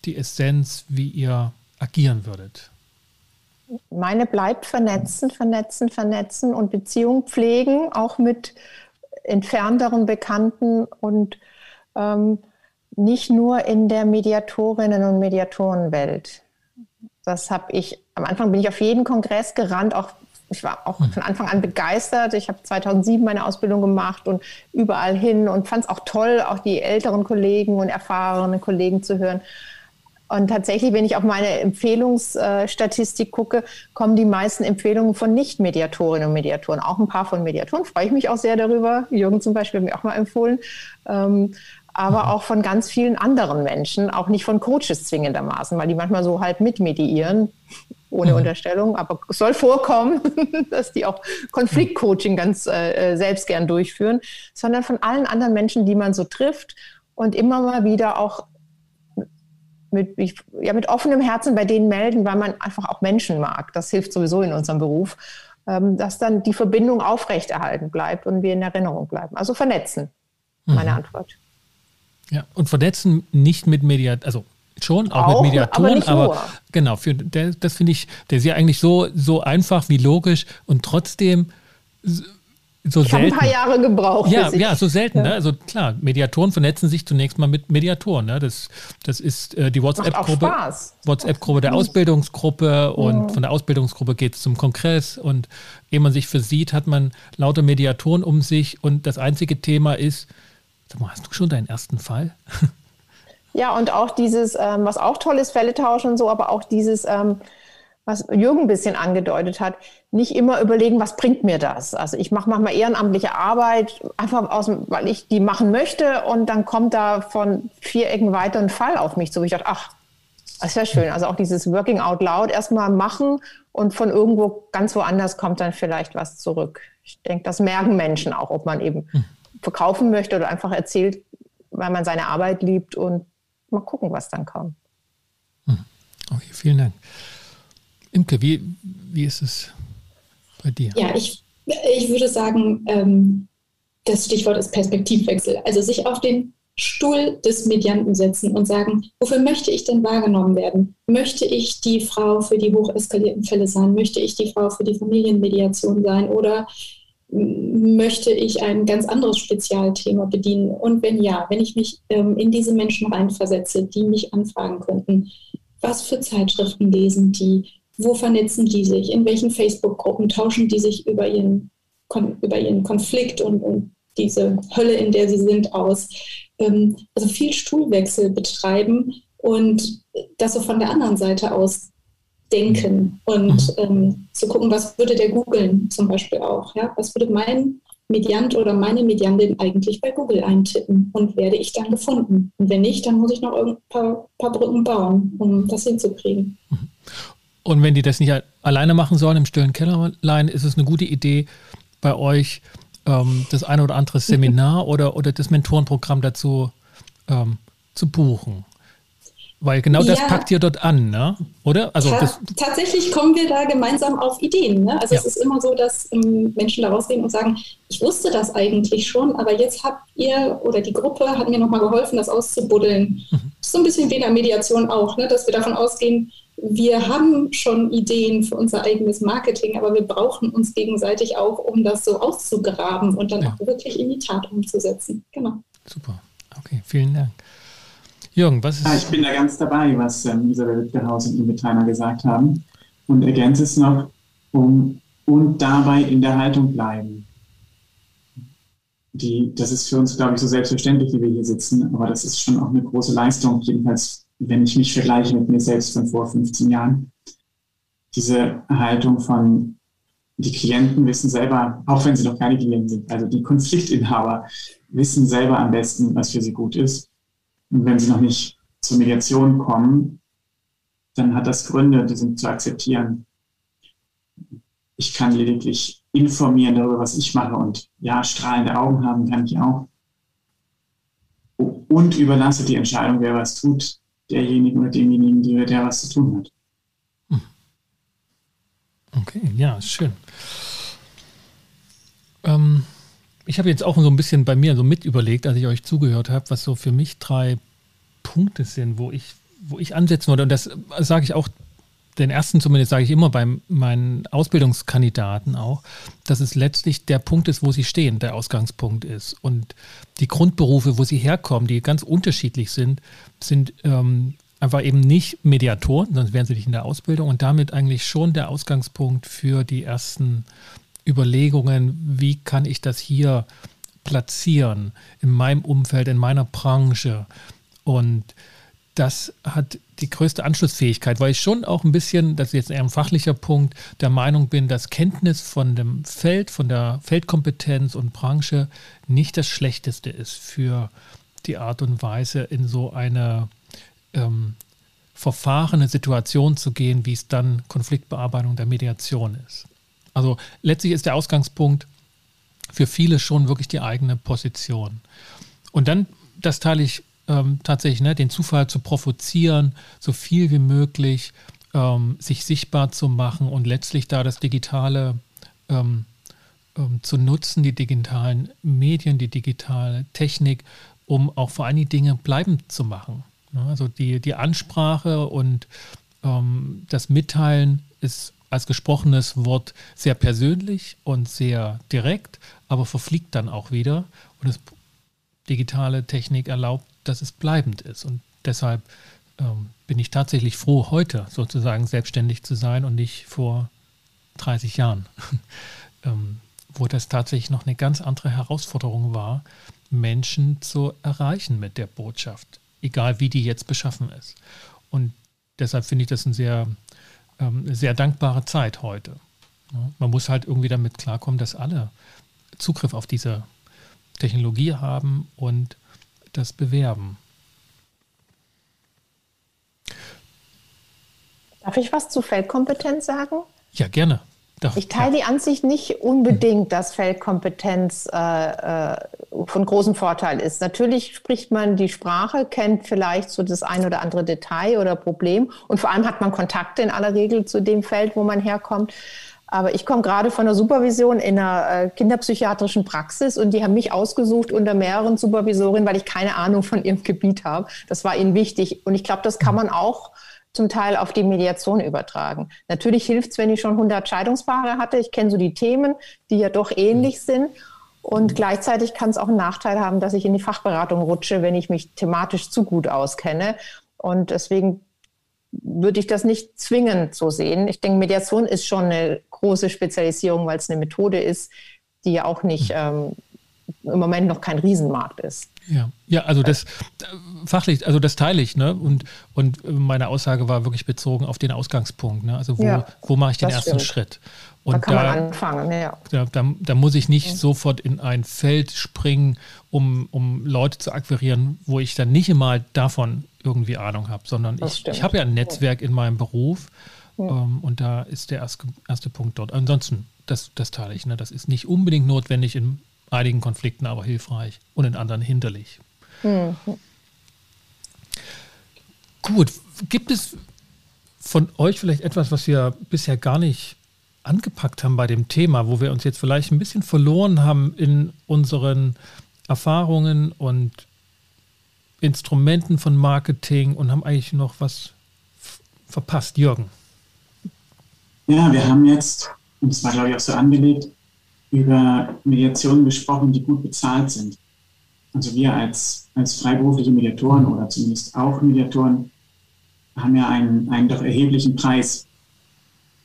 S1: die Essenz, wie ihr agieren würdet?
S3: Meine bleibt vernetzen, vernetzen, vernetzen und Beziehung pflegen, auch mit entfernteren Bekannten und ähm, nicht nur in der Mediatorinnen- und Mediatorenwelt. Das habe ich, am Anfang bin ich auf jeden Kongress gerannt, auch ich war auch hm. von Anfang an begeistert. Ich habe 2007 meine Ausbildung gemacht und überall hin und fand es auch toll, auch die älteren Kollegen und erfahrenen Kollegen zu hören. Und tatsächlich, wenn ich auf meine Empfehlungsstatistik gucke, kommen die meisten Empfehlungen von Nicht-Mediatorinnen und Mediatoren. Auch ein paar von Mediatoren, freue ich mich auch sehr darüber. Jürgen zum Beispiel hat mir auch mal empfohlen. Ähm, aber mhm. auch von ganz vielen anderen Menschen, auch nicht von Coaches zwingendermaßen, weil die manchmal so halt mitmediieren, ohne mhm. Unterstellung, aber es soll vorkommen, [LAUGHS] dass die auch Konfliktcoaching ganz äh, äh, selbst gern durchführen, sondern von allen anderen Menschen, die man so trifft und immer mal wieder auch mit, ja, mit offenem Herzen bei denen melden, weil man einfach auch Menschen mag. Das hilft sowieso in unserem Beruf, ähm, dass dann die Verbindung aufrechterhalten bleibt und wir in Erinnerung bleiben. Also vernetzen, meine mhm. Antwort.
S1: Ja, und vernetzen nicht mit Mediat, also schon, auch, auch mit Mediatoren, aber, aber genau, für der, das finde ich, der ist ja eigentlich so, so einfach wie logisch und trotzdem so ich selten.
S3: ein paar Jahre gebraucht.
S1: Ja, ja so selten. Ja. Ne? Also klar, Mediatoren vernetzen sich zunächst mal mit Mediatoren. Ne? Das, das ist äh, die WhatsApp-Gruppe. WhatsApp-Gruppe der Ausbildungsgruppe und ja. von der Ausbildungsgruppe geht es zum Kongress und ehe man sich versieht, hat man lauter Mediatoren um sich und das einzige Thema ist, Sag mal, hast du schon deinen ersten Fall? [LAUGHS]
S3: Ja, und auch dieses, ähm, was auch toll ist, Fälle tauschen und so, aber auch dieses, ähm, was Jürgen ein bisschen angedeutet hat, nicht immer überlegen, was bringt mir das? Also ich mache manchmal ehrenamtliche Arbeit, einfach aus, weil ich die machen möchte und dann kommt da von vier Ecken weiter ein Fall auf mich zu. Ich dachte, ach, das wäre schön. Also auch dieses Working out loud erstmal machen und von irgendwo ganz woanders kommt dann vielleicht was zurück. Ich denke, das merken Menschen auch, ob man eben hm verkaufen möchte oder einfach erzählt, weil man seine Arbeit liebt und mal gucken, was dann kommt.
S1: Hm. Okay, vielen Dank. Imke, wie, wie ist es bei dir?
S2: Ja, ich, ich würde sagen, ähm, das Stichwort ist Perspektivwechsel. Also sich auf den Stuhl des Medianten setzen und sagen, wofür möchte ich denn wahrgenommen werden? Möchte ich die Frau für die hocheskalierten Fälle sein? Möchte ich die Frau für die Familienmediation sein? Oder möchte ich ein ganz anderes Spezialthema bedienen? Und wenn ja, wenn ich mich ähm, in diese Menschen reinversetze, die mich anfragen könnten, was für Zeitschriften lesen die? Wo vernetzen die sich? In welchen Facebook-Gruppen tauschen die sich über ihren, über ihren Konflikt und, und diese Hölle, in der sie sind, aus? Ähm, also viel Stuhlwechsel betreiben und das so von der anderen Seite aus denken und mhm. ähm, zu gucken, was würde der googeln zum Beispiel auch. Ja? Was würde mein Mediant oder meine Mediantin eigentlich bei Google eintippen und werde ich dann gefunden? Und wenn nicht, dann muss ich noch ein paar, paar Brücken bauen, um das hinzukriegen.
S1: Und wenn die das nicht alleine machen sollen im stillen Kellerlein, ist es eine gute Idee, bei euch ähm, das eine oder andere Seminar [LAUGHS] oder, oder das Mentorenprogramm dazu ähm, zu buchen. Weil genau das ja, packt ihr dort an, ne? oder?
S2: Also ta tatsächlich kommen wir da gemeinsam auf Ideen. Ne? Also ja. es ist immer so, dass ähm, Menschen da rausgehen und sagen, ich wusste das eigentlich schon, aber jetzt habt ihr oder die Gruppe hat mir nochmal geholfen, das auszubuddeln. Mhm. Das so ein bisschen wie in der Mediation auch, ne? dass wir davon ausgehen, wir haben schon Ideen für unser eigenes Marketing, aber wir brauchen uns gegenseitig auch, um das so auszugraben und dann ja. auch wirklich in die Tat umzusetzen. Genau.
S1: Super. Okay, vielen Dank.
S4: Jürgen, was ist. Ja, ich bin da ganz dabei, was ähm, Isabel Wittgehaus und Ingrid Theiner gesagt haben. Und ergänze es noch, um, und dabei in der Haltung bleiben. Die, das ist für uns, glaube ich, so selbstverständlich, wie wir hier sitzen, aber das ist schon auch eine große Leistung, jedenfalls, wenn ich mich vergleiche mit mir selbst von vor 15 Jahren. Diese Haltung von, die Klienten wissen selber, auch wenn sie noch keine Klienten sind, also die Konfliktinhaber wissen selber am besten, was für sie gut ist. Und wenn sie noch nicht zur Mediation kommen, dann hat das Gründe, die sind zu akzeptieren. Ich kann lediglich informieren darüber, was ich mache und ja, strahlende Augen haben kann ich auch. Und überlasse die Entscheidung, wer was tut, derjenigen oder demjenigen, der was zu tun hat. Hm.
S1: Okay, ja, schön. Ähm, ich habe jetzt auch so ein bisschen bei mir so mit überlegt, als ich euch zugehört habe, was so für mich drei Punkte sind, wo ich, wo ich ansetzen würde. Und das sage ich auch, den ersten zumindest sage ich immer bei meinen Ausbildungskandidaten auch, dass es letztlich der Punkt ist, wo sie stehen, der Ausgangspunkt ist. Und die Grundberufe, wo sie herkommen, die ganz unterschiedlich sind, sind ähm, einfach eben nicht Mediatoren, sonst wären sie nicht in der Ausbildung und damit eigentlich schon der Ausgangspunkt für die ersten Überlegungen, wie kann ich das hier platzieren, in meinem Umfeld, in meiner Branche. Und das hat die größte Anschlussfähigkeit, weil ich schon auch ein bisschen, das ist jetzt eher ein fachlicher Punkt, der Meinung bin, dass Kenntnis von dem Feld, von der Feldkompetenz und Branche nicht das Schlechteste ist für die Art und Weise, in so eine ähm, verfahrene Situation zu gehen, wie es dann Konfliktbearbeitung der Mediation ist. Also letztlich ist der Ausgangspunkt für viele schon wirklich die eigene Position. Und dann, das teile ich ähm, tatsächlich, ne, den Zufall zu provozieren, so viel wie möglich ähm, sich sichtbar zu machen und letztlich da das Digitale ähm, ähm zu nutzen, die digitalen Medien, die digitale Technik, um auch vor allen Dingen Dinge bleibend zu machen. Ne? Also die, die Ansprache und ähm, das Mitteilen ist als gesprochenes Wort sehr persönlich und sehr direkt, aber verfliegt dann auch wieder. Und das digitale Technik erlaubt, dass es bleibend ist. Und deshalb ähm, bin ich tatsächlich froh, heute sozusagen selbstständig zu sein und nicht vor 30 Jahren, [LAUGHS] ähm, wo das tatsächlich noch eine ganz andere Herausforderung war, Menschen zu erreichen mit der Botschaft, egal wie die jetzt beschaffen ist. Und deshalb finde ich das ein sehr ähm, sehr dankbare Zeit heute. Ja, man muss halt irgendwie damit klarkommen, dass alle Zugriff auf diese Technologie haben und das bewerben.
S3: Darf ich was zu Feldkompetenz sagen?
S1: Ja, gerne.
S3: Doch, ich teile ja. die Ansicht nicht unbedingt, dass Feldkompetenz äh, äh, von großem Vorteil ist. Natürlich spricht man die Sprache, kennt vielleicht so das ein oder andere Detail oder Problem und vor allem hat man Kontakte in aller Regel zu dem Feld, wo man herkommt. Aber ich komme gerade von der Supervision in einer äh, kinderpsychiatrischen Praxis und die haben mich ausgesucht unter mehreren Supervisorinnen, weil ich keine Ahnung von ihrem Gebiet habe. Das war ihnen wichtig. Und ich glaube, das kann man auch zum Teil auf die Mediation übertragen. Natürlich hilft es, wenn ich schon 100 Scheidungspaare hatte. Ich kenne so die Themen, die ja doch ähnlich mhm. sind. Und gleichzeitig kann es auch einen Nachteil haben, dass ich in die Fachberatung rutsche, wenn ich mich thematisch zu gut auskenne. Und deswegen würde ich das nicht zwingend so sehen. Ich denke, Mediation ist schon eine große Spezialisierung, weil es eine Methode ist, die ja auch nicht mhm. ähm, im Moment noch kein Riesenmarkt ist.
S1: Ja, ja, also das fachlich, also das teile ich, ne? Und, und meine Aussage war wirklich bezogen auf den Ausgangspunkt, ne? Also wo, ja, wo mache ich den ersten stimmt. Schritt? Und da
S3: kann da, man anfangen, ja.
S1: Da, da, da muss ich nicht ja. sofort in ein Feld springen, um, um Leute zu akquirieren, wo ich dann nicht immer davon irgendwie Ahnung habe, sondern ich, ich habe ja ein Netzwerk in meinem Beruf ähm, und da ist der erste, erste Punkt dort. Ansonsten, das, das teile ich, ne? Das ist nicht unbedingt notwendig in einigen Konflikten aber hilfreich und in anderen hinderlich. Mhm. Gut, gibt es von euch vielleicht etwas, was wir bisher gar nicht angepackt haben bei dem Thema, wo wir uns jetzt vielleicht ein bisschen verloren haben in unseren Erfahrungen und Instrumenten von Marketing und haben eigentlich noch was verpasst, Jürgen?
S4: Ja, wir haben jetzt, und das war glaube ich auch so angelegt, über Mediationen gesprochen, die gut bezahlt sind. also wir als, als freiberufliche Mediatoren oder zumindest auch Mediatoren haben ja einen, einen doch erheblichen Preis.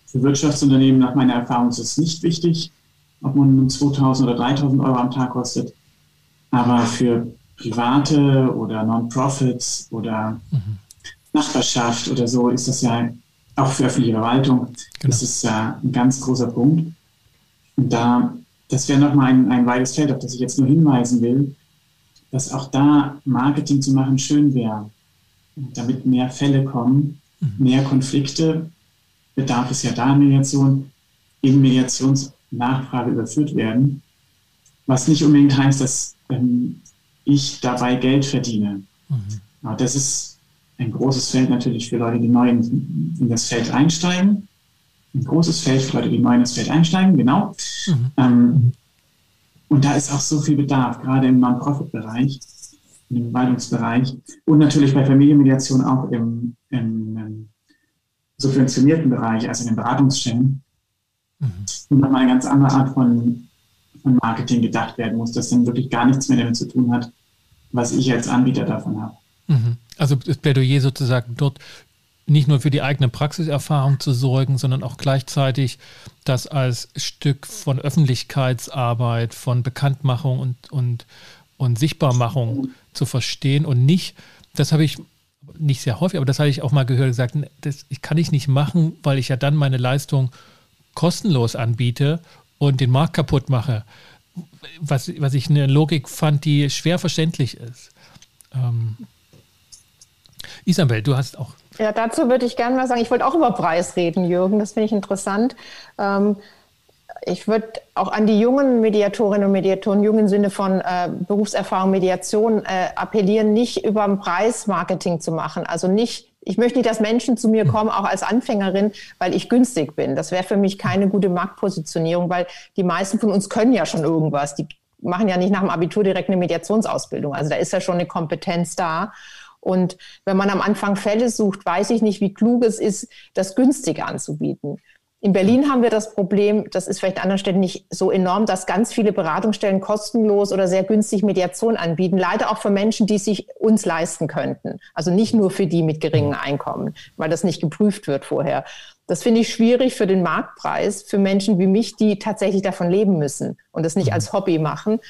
S4: Für Wirtschaftsunternehmen, nach meiner Erfahrung, ist es nicht wichtig, ob man 2000 oder 3000 Euro am Tag kostet. Aber für Private oder Non-Profits oder mhm. Nachbarschaft oder so ist das ja auch für öffentliche Verwaltung, genau. ist es ja ein ganz großer Punkt. Und da, das wäre nochmal ein, ein weites Feld, auf das ich jetzt nur hinweisen will, dass auch da Marketing zu machen schön wäre, damit mehr Fälle kommen, mhm. mehr Konflikte, bedarf es ja da in Mediation, in Mediationsnachfrage überführt werden, was nicht unbedingt heißt, dass ähm, ich dabei Geld verdiene. Mhm. Aber das ist ein großes Feld natürlich für Leute, die neu in, in, das Feld einsteigen. Ein großes Feld für Leute, die neu in das Feld einsteigen, genau. Mhm. Ähm, und da ist auch so viel Bedarf, gerade im Non-Profit-Bereich, im Verwaltungsbereich und natürlich bei Familienmediation auch im, im, im subventionierten Bereich, also in den Beratungsstellen. Mhm. Und nochmal eine ganz andere Art von, von Marketing gedacht werden muss, das dann wirklich gar nichts mehr damit zu tun hat, was ich als Anbieter davon habe.
S1: Mhm. Also das Plädoyer sozusagen dort nicht nur für die eigene Praxiserfahrung zu sorgen, sondern auch gleichzeitig das als Stück von Öffentlichkeitsarbeit, von Bekanntmachung und, und, und Sichtbarmachung zu verstehen und nicht, das habe ich nicht sehr häufig, aber das habe ich auch mal gehört, gesagt, das kann ich nicht machen, weil ich ja dann meine Leistung kostenlos anbiete und den Markt kaputt mache. Was, was ich eine Logik fand, die schwer verständlich ist. Ähm, Isabel, du hast auch.
S3: Ja, dazu würde ich gerne mal sagen, ich wollte auch über Preis reden, Jürgen, das finde ich interessant. Ähm, ich würde auch an die jungen Mediatorinnen und Mediatoren, jungen Sinne von äh, Berufserfahrung, Mediation äh, appellieren, nicht über den Preis Marketing zu machen. Also nicht, ich möchte nicht, dass Menschen zu mir kommen, auch als Anfängerin, weil ich günstig bin. Das wäre für mich keine gute Marktpositionierung, weil die meisten von uns können ja schon irgendwas. Die machen ja nicht nach dem Abitur direkt eine Mediationsausbildung. Also da ist ja schon eine Kompetenz da. Und wenn man am Anfang Fälle sucht, weiß ich nicht, wie klug es ist, das günstig anzubieten. In Berlin haben wir das Problem, das ist vielleicht an anderen Städten nicht so enorm, dass ganz viele Beratungsstellen kostenlos oder sehr günstig Mediation anbieten. Leider auch für Menschen, die sich uns leisten könnten. Also nicht nur für die mit geringen Einkommen, weil das nicht geprüft wird vorher. Das finde ich schwierig für den Marktpreis, für Menschen wie mich, die tatsächlich davon leben müssen und das nicht als Hobby machen.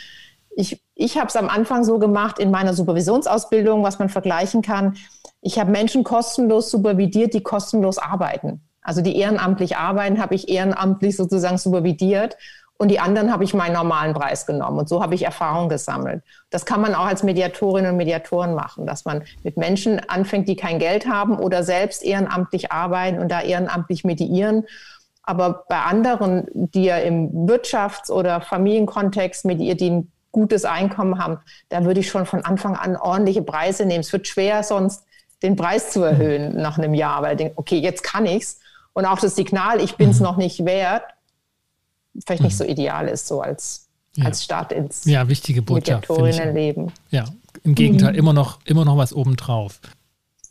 S3: Ich, ich habe es am Anfang so gemacht in meiner Supervisionsausbildung, was man vergleichen kann. Ich habe Menschen kostenlos supervidiert, die kostenlos arbeiten. Also die ehrenamtlich arbeiten, habe ich ehrenamtlich sozusagen supervidiert und die anderen habe ich meinen normalen Preis genommen. Und so habe ich Erfahrung gesammelt. Das kann man auch als Mediatorinnen und Mediatoren machen, dass man mit Menschen anfängt, die kein Geld haben oder selbst ehrenamtlich arbeiten und da ehrenamtlich mediieren. Aber bei anderen, die ja im Wirtschafts- oder Familienkontext mediiert, die gutes Einkommen haben, da würde ich schon von Anfang an ordentliche Preise nehmen. Es wird schwer, sonst den Preis zu erhöhen nach einem Jahr, weil ich denke, okay, jetzt kann ich's. Und auch das Signal, ich bin es mhm. noch nicht wert, vielleicht nicht so ideal ist, so als, ja. als Start ins
S1: ja, wichtige Botschaft,
S3: Leben.
S1: Ja, im Gegenteil, mhm. immer, noch, immer noch was obendrauf.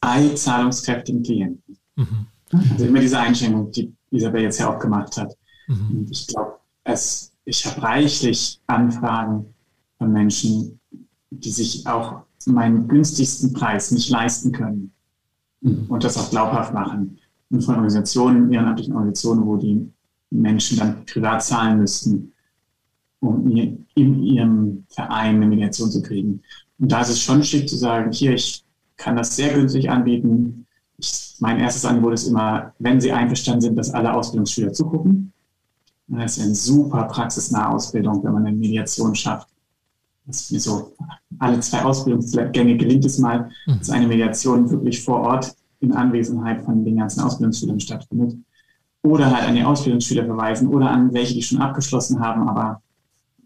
S4: Alle zahlungskräftigen Klienten. Mhm. Also immer diese Einschränkung, die Isabel jetzt ja auch gemacht hat. Mhm. Ich glaube, ich habe reichlich Anfragen von Menschen, die sich auch meinen günstigsten Preis nicht leisten können mhm. und das auch glaubhaft machen. Und von Organisationen, ehrenamtlichen Organisationen, wo die Menschen dann privat zahlen müssten, um in ihrem Verein eine Mediation zu kriegen. Und da ist es schon schick zu sagen, hier, ich kann das sehr günstig anbieten. Ich, mein erstes Angebot ist immer, wenn Sie einverstanden sind, dass alle Ausbildungsschüler zugucken. Das ist eine super praxisnahe Ausbildung, wenn man eine Mediation schafft. Das ist mir so, alle zwei Ausbildungsgänge gelingt es mal, mhm. dass eine Mediation wirklich vor Ort in Anwesenheit von den ganzen Ausbildungsschülern stattfindet. Oder halt an die Ausbildungsschüler verweisen oder an welche, die schon abgeschlossen haben, aber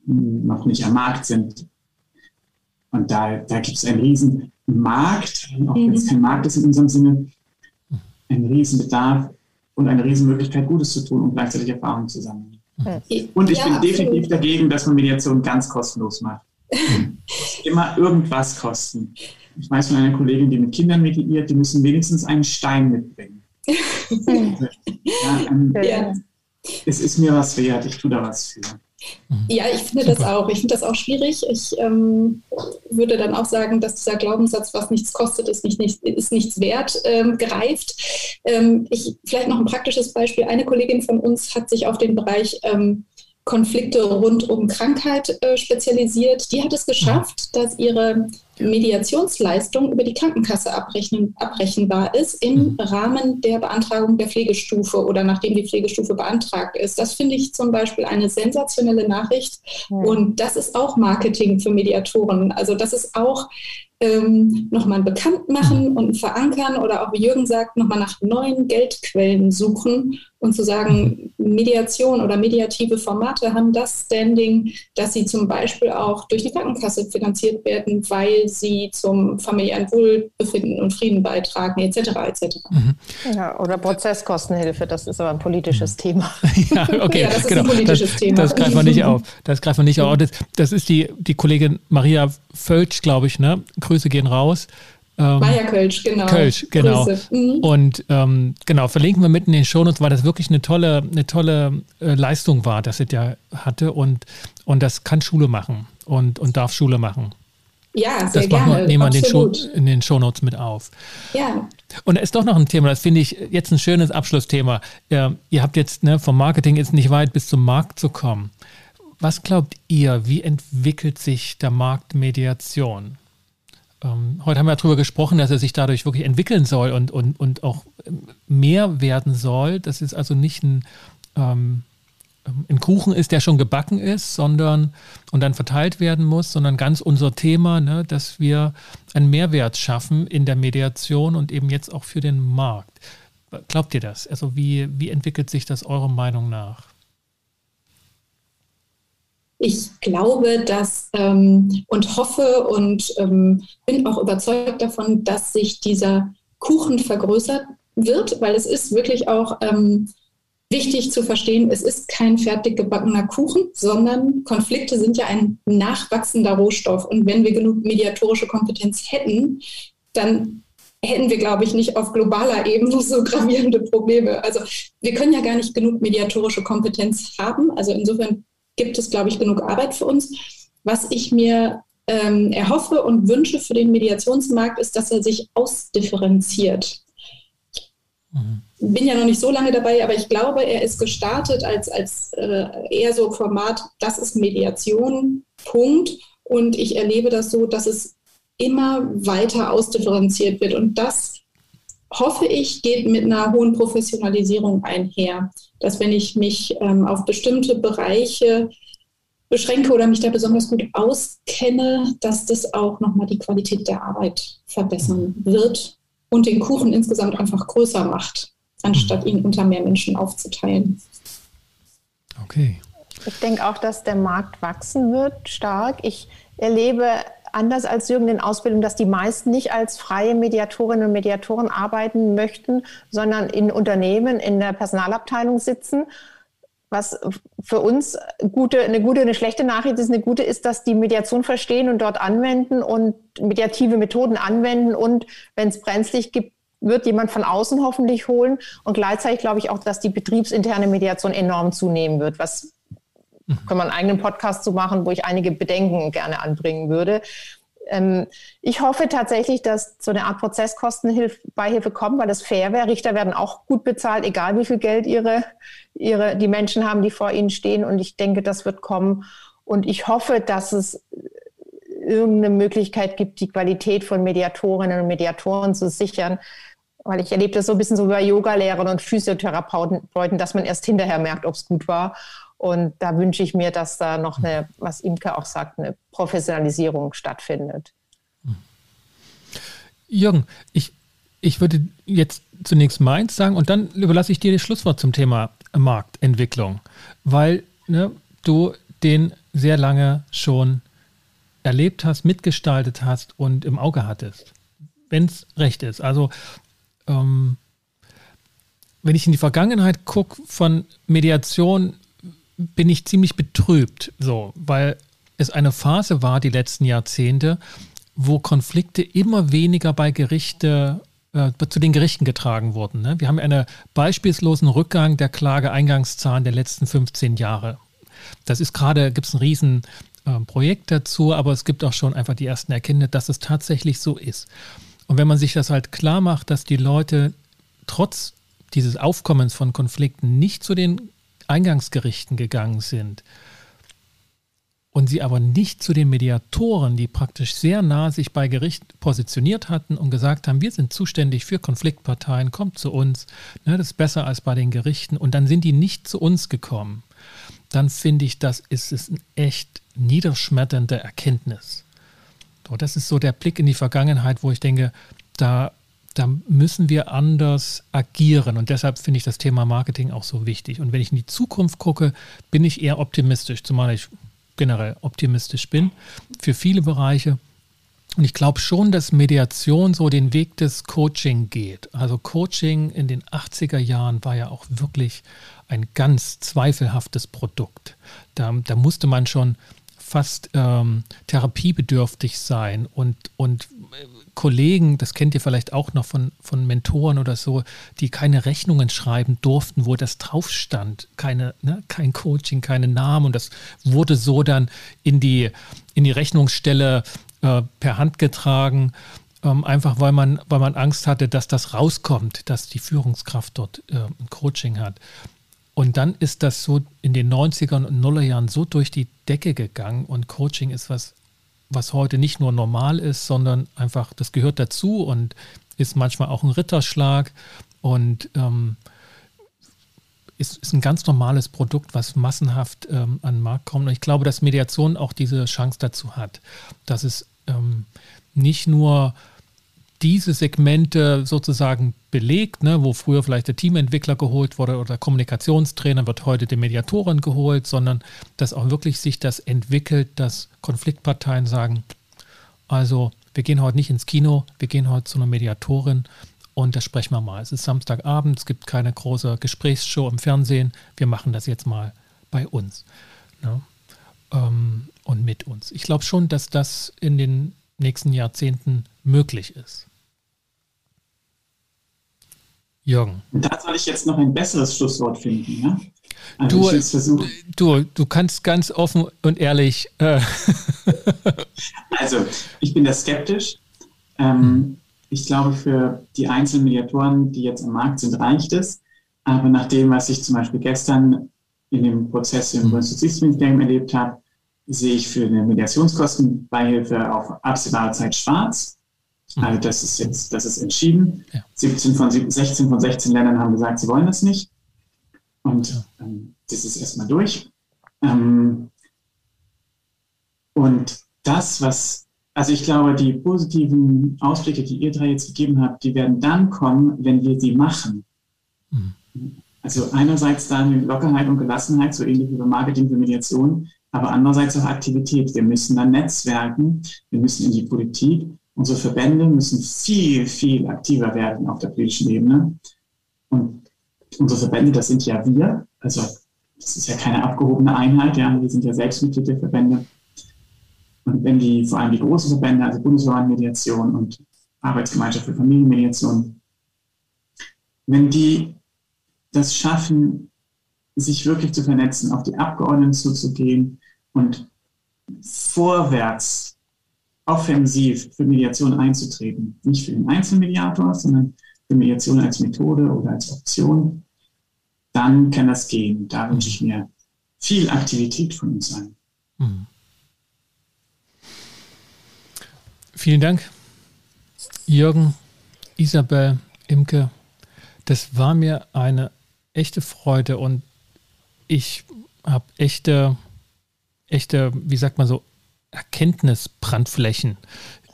S4: noch nicht am Markt sind. Und da, da gibt es einen riesen Markt, auch wenn es kein Markt ist in unserem Sinne, einen riesen Bedarf und eine riesen Möglichkeit, Gutes zu tun und gleichzeitig Erfahrungen zu sammeln. Und ich ja, bin definitiv dagegen, dass man Mediation ganz kostenlos macht. Immer irgendwas kosten. Ich weiß von einer Kollegin, die mit Kindern mediiert, die müssen wenigstens einen Stein mitbringen. [LAUGHS] ja, ähm, ja. Es ist mir was wert, ich tue da was für.
S2: Mhm. Ja, ich finde Super. das auch. Ich finde das auch schwierig. Ich ähm, würde dann auch sagen, dass dieser Glaubenssatz, was nichts kostet, ist, nicht, nicht, ist nichts wert, ähm, greift. Ähm, ich, vielleicht noch ein praktisches Beispiel. Eine Kollegin von uns hat sich auf den Bereich ähm, Konflikte rund um Krankheit äh, spezialisiert. Die hat es geschafft, mhm. dass ihre Mediationsleistung über die Krankenkasse abrechnen, abrechenbar ist im mhm. Rahmen der Beantragung der Pflegestufe oder nachdem die Pflegestufe beantragt ist. Das finde ich zum Beispiel eine sensationelle Nachricht. Mhm. Und das ist auch Marketing für Mediatoren. Also das ist auch ähm, nochmal bekannt machen und verankern oder auch wie Jürgen sagt, nochmal nach neuen Geldquellen suchen und zu sagen, Mediation oder mediative Formate haben das Standing, dass sie zum Beispiel auch durch die Krankenkasse finanziert werden, weil sie zum familiären Wohlbefinden und Frieden beitragen, etc. etc.
S3: Mhm. Ja, oder Prozesskostenhilfe, das ist aber ein politisches mhm. Thema. [LAUGHS]
S1: ja, okay, [LAUGHS] ja, das genau. ist ein politisches das, Thema. Das greifen wir nicht auf. Das greifen wir nicht auf. Das, das ist die, die Kollegin Maria Völsch, glaube ich, ne? Grüße gehen raus.
S2: Ähm, Maya Kölsch, genau.
S1: Kölsch, genau. Mhm. Und ähm, genau, verlinken wir mitten in den Shownotes, weil das wirklich eine tolle, eine tolle äh, Leistung war, dass es ja hatte. Und, und das kann Schule machen und, und darf Schule machen.
S2: Ja, sehr das gerne.
S1: Wir, nehmen wir in den, Show, in den Shownotes mit auf.
S2: Ja.
S1: Und da ist doch noch ein Thema, das finde ich jetzt ein schönes Abschlussthema. Äh, ihr habt jetzt ne, vom Marketing jetzt nicht weit bis zum Markt zu kommen. Was glaubt ihr, wie entwickelt sich der Markt Mediation? Ähm, heute haben wir darüber gesprochen, dass er sich dadurch wirklich entwickeln soll und, und, und auch mehr werden soll. Das ist also nicht ein, ähm, ein Kuchen ist, der schon gebacken ist, sondern und dann verteilt werden muss, sondern ganz unser Thema, ne, dass wir einen Mehrwert schaffen in der Mediation und eben jetzt auch für den Markt. Glaubt ihr das? Also wie, wie entwickelt sich das eurer Meinung nach?
S2: Ich glaube, dass ähm, und hoffe und ähm, bin auch überzeugt davon, dass sich dieser Kuchen vergrößert wird, weil es ist wirklich auch ähm, wichtig zu verstehen, es ist kein fertig gebackener Kuchen, sondern Konflikte sind ja ein nachwachsender Rohstoff. Und wenn wir genug mediatorische Kompetenz hätten, dann hätten wir, glaube ich, nicht auf globaler Ebene so gravierende Probleme. Also wir können ja gar nicht genug mediatorische Kompetenz haben. Also insofern gibt es, glaube ich, genug Arbeit für uns. Was ich mir ähm, erhoffe und wünsche für den Mediationsmarkt, ist, dass er sich ausdifferenziert. Mhm. Bin ja noch nicht so lange dabei, aber ich glaube, er ist gestartet als, als äh, eher so Format, das ist Mediation, Punkt. Und ich erlebe das so, dass es immer weiter ausdifferenziert wird. Und das hoffe ich, geht mit einer hohen Professionalisierung einher. Dass wenn ich mich ähm, auf bestimmte Bereiche beschränke oder mich da besonders gut auskenne, dass das auch nochmal die Qualität der Arbeit verbessern wird und den Kuchen insgesamt einfach größer macht, anstatt ihn unter mehr Menschen aufzuteilen.
S1: Okay.
S3: Ich denke auch, dass der Markt wachsen wird stark. Ich erlebe anders als Jürgen in Ausbildung, dass die meisten nicht als freie Mediatorinnen und Mediatoren arbeiten möchten, sondern in Unternehmen in der Personalabteilung sitzen. Was für uns gute, eine gute, eine schlechte Nachricht ist, eine gute ist, dass die Mediation verstehen und dort anwenden und mediative Methoden anwenden und wenn es brenzlig gibt, wird jemand von außen hoffentlich holen. Und gleichzeitig glaube ich auch, dass die betriebsinterne Mediation enorm zunehmen wird, was Mhm. Können wir einen eigenen Podcast zu machen, wo ich einige Bedenken gerne anbringen würde. Ähm, ich hoffe tatsächlich, dass so eine Art Prozesskostenbeihilfe kommt, weil das fair wäre. Richter werden auch gut bezahlt, egal wie viel Geld ihre, ihre, die Menschen haben, die vor ihnen stehen. Und ich denke, das wird kommen. Und ich hoffe, dass es irgendeine Möglichkeit gibt, die Qualität von Mediatorinnen und Mediatoren zu sichern. Weil ich erlebe das so ein bisschen so bei Yogalehrern und Physiotherapeuten, dass man erst hinterher merkt, ob es gut war. Und da wünsche ich mir, dass da noch eine, was Imke auch sagt, eine Professionalisierung stattfindet.
S1: Jürgen, ich, ich würde jetzt zunächst meins sagen und dann überlasse ich dir das Schlusswort zum Thema Marktentwicklung, weil ne, du den sehr lange schon erlebt hast, mitgestaltet hast und im Auge hattest, wenn es recht ist. Also ähm, wenn ich in die Vergangenheit gucke von Mediation bin ich ziemlich betrübt, so, weil es eine Phase war, die letzten Jahrzehnte, wo Konflikte immer weniger bei Gerichte äh, zu den Gerichten getragen wurden. Ne? Wir haben einen beispielslosen Rückgang der Klageeingangszahlen der letzten 15 Jahre. Das ist gerade, gibt es ein riesen äh, Projekt dazu, aber es gibt auch schon einfach die ersten Erkenntnisse, dass es tatsächlich so ist. Und wenn man sich das halt klar macht, dass die Leute trotz dieses Aufkommens von Konflikten nicht zu den Eingangsgerichten gegangen sind, und sie aber nicht zu den Mediatoren, die praktisch sehr nah sich bei Gericht positioniert hatten und gesagt haben, wir sind zuständig für Konfliktparteien, kommt zu uns, ne, das ist besser als bei den Gerichten. Und dann sind die nicht zu uns gekommen. Dann finde ich, das ist, ist eine echt niederschmetternde Erkenntnis. So, das ist so der Blick in die Vergangenheit, wo ich denke, da, da müssen wir anders agieren. Und deshalb finde ich das Thema Marketing auch so wichtig. Und wenn ich in die Zukunft gucke, bin ich eher optimistisch, zumal ich generell optimistisch bin für viele Bereiche. Und ich glaube schon, dass Mediation so den Weg des Coaching geht. Also Coaching in den 80er Jahren war ja auch wirklich ein ganz zweifelhaftes Produkt. Da, da musste man schon fast ähm, therapiebedürftig sein und, und Kollegen, das kennt ihr vielleicht auch noch von, von Mentoren oder so, die keine Rechnungen schreiben durften, wo das drauf stand. Keine, ne, kein Coaching, keine Namen. Und das wurde so dann in die, in die Rechnungsstelle äh, per Hand getragen, ähm, einfach weil man, weil man Angst hatte, dass das rauskommt, dass die Führungskraft dort äh, ein Coaching hat. Und dann ist das so in den 90ern und Nullerjahren so durch die Decke gegangen und Coaching ist was was heute nicht nur normal ist, sondern einfach, das gehört dazu und ist manchmal auch ein Ritterschlag und ähm, ist, ist ein ganz normales Produkt, was massenhaft ähm, an den Markt kommt. Und ich glaube, dass Mediation auch diese Chance dazu hat, dass es ähm, nicht nur diese Segmente sozusagen belegt, ne, wo früher vielleicht der Teamentwickler geholt wurde oder der Kommunikationstrainer wird heute die Mediatorin geholt, sondern dass auch wirklich sich das entwickelt, dass Konfliktparteien sagen, also wir gehen heute nicht ins Kino, wir gehen heute zu einer Mediatorin und das sprechen wir mal. Es ist Samstagabend, es gibt keine große Gesprächsshow im Fernsehen, wir machen das jetzt mal bei uns ne, ähm, und mit uns. Ich glaube schon, dass das in den nächsten Jahrzehnten möglich ist.
S4: Jürgen. Und da soll ich jetzt noch ein besseres Schlusswort finden. Ja?
S1: Also du, du, du kannst ganz offen und ehrlich. Äh [LAUGHS]
S4: also, ich bin da skeptisch. Ähm, hm. Ich glaube, für die einzelnen Mediatoren, die jetzt am Markt sind, reicht es. Aber nach dem, was ich zum Beispiel gestern in dem Prozess im hm. Bundesjustizministerium erlebt habe, sehe ich für eine Mediationskostenbeihilfe auf absehbare Zeit schwarz. Also das ist jetzt, das ist entschieden. Ja. 17 von 16 von 16 Ländern haben gesagt, sie wollen das nicht. Und ja. ähm, das ist erstmal durch. Ähm, und das, was, also ich glaube, die positiven Ausblicke, die ihr drei jetzt gegeben habt, die werden dann kommen, wenn wir sie machen. Mhm. Also einerseits da eine Lockerheit und Gelassenheit, so ähnlich wie beim Marketing für Mediation, aber andererseits auch Aktivität. Wir müssen dann netzwerken, wir müssen in die Politik. Unsere Verbände müssen viel, viel aktiver werden auf der politischen Ebene. Und unsere Verbände, das sind ja wir. Also das ist ja keine abgehobene Einheit, ja. Wir sind ja selbst der Verbände. Und wenn die, vor allem die großen Verbände, also Bundesverbandmediation und Arbeitsgemeinschaft für Familienmediation, wenn die das schaffen, sich wirklich zu vernetzen, auf die Abgeordneten zuzugehen und vorwärts offensiv für Mediation einzutreten. Nicht für den Einzelmediator, sondern für Mediation als Methode oder als Option. Dann kann das gehen. Da wünsche ich mir viel Aktivität von uns allen. Mhm.
S1: Vielen Dank, Jürgen, Isabel, Imke. Das war mir eine echte Freude und ich habe echte, echte, wie sagt man so, Erkenntnisbrandflächen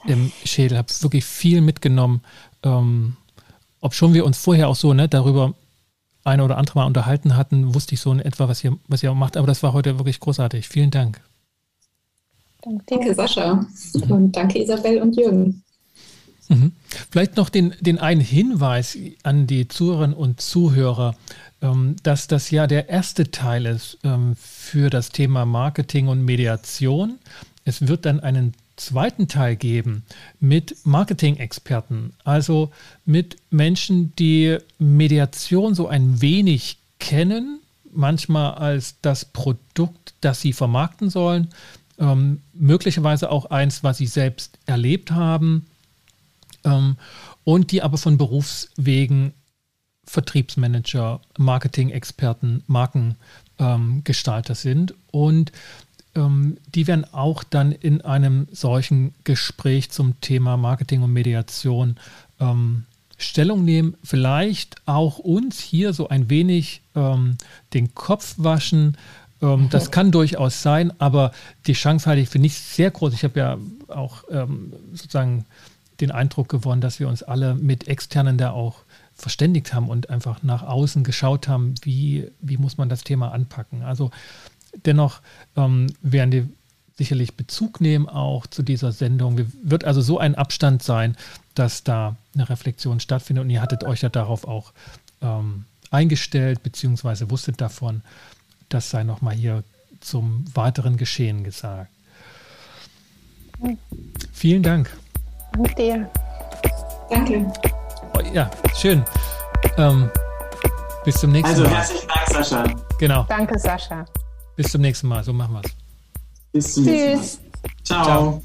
S1: im Schädel, habe wirklich viel mitgenommen. Ähm, ob schon wir uns vorher auch so ne, darüber eine oder andere Mal unterhalten hatten, wusste ich so in etwa, was ihr, was ihr auch macht. Aber das war heute wirklich großartig. Vielen Dank.
S2: Danke, Sascha. Und danke, Isabel und Jürgen.
S1: Mhm. Vielleicht noch den, den einen Hinweis an die Zuhörerinnen und Zuhörer. Ähm, dass das ja der erste Teil ist ähm, für das Thema Marketing und Mediation. Es wird dann einen zweiten Teil geben mit Marketing-Experten, also mit Menschen, die Mediation so ein wenig kennen, manchmal als das Produkt, das sie vermarkten sollen, ähm, möglicherweise auch eins, was sie selbst erlebt haben ähm, und die aber von Berufswegen Vertriebsmanager, Marketing-Experten, Markengestalter ähm, sind. Und die werden auch dann in einem solchen Gespräch zum Thema Marketing und Mediation ähm, Stellung nehmen, vielleicht auch uns hier so ein wenig ähm, den Kopf waschen. Ähm, das kann durchaus sein, aber die Chance halte ich für nicht sehr groß. Ich habe ja auch ähm, sozusagen den Eindruck gewonnen, dass wir uns alle mit Externen da auch verständigt haben und einfach nach außen geschaut haben, wie, wie muss man das Thema anpacken. Also dennoch ähm, werden wir sicherlich Bezug nehmen auch zu dieser Sendung. Wird also so ein Abstand sein, dass da eine Reflexion stattfindet und ihr hattet euch ja darauf auch ähm, eingestellt, beziehungsweise wusstet davon. Das sei nochmal hier zum weiteren Geschehen gesagt. Vielen Dank.
S3: Danke dir.
S2: Danke.
S1: Oh, ja, schön. Ähm, bis zum nächsten
S4: also,
S1: Mal.
S4: Also herzlichen Dank, Sascha.
S1: Genau.
S3: Danke, Sascha.
S1: Bis zum nächsten Mal. So machen wir es.
S4: Bis zum nächsten Mal. Ciao. Ciao.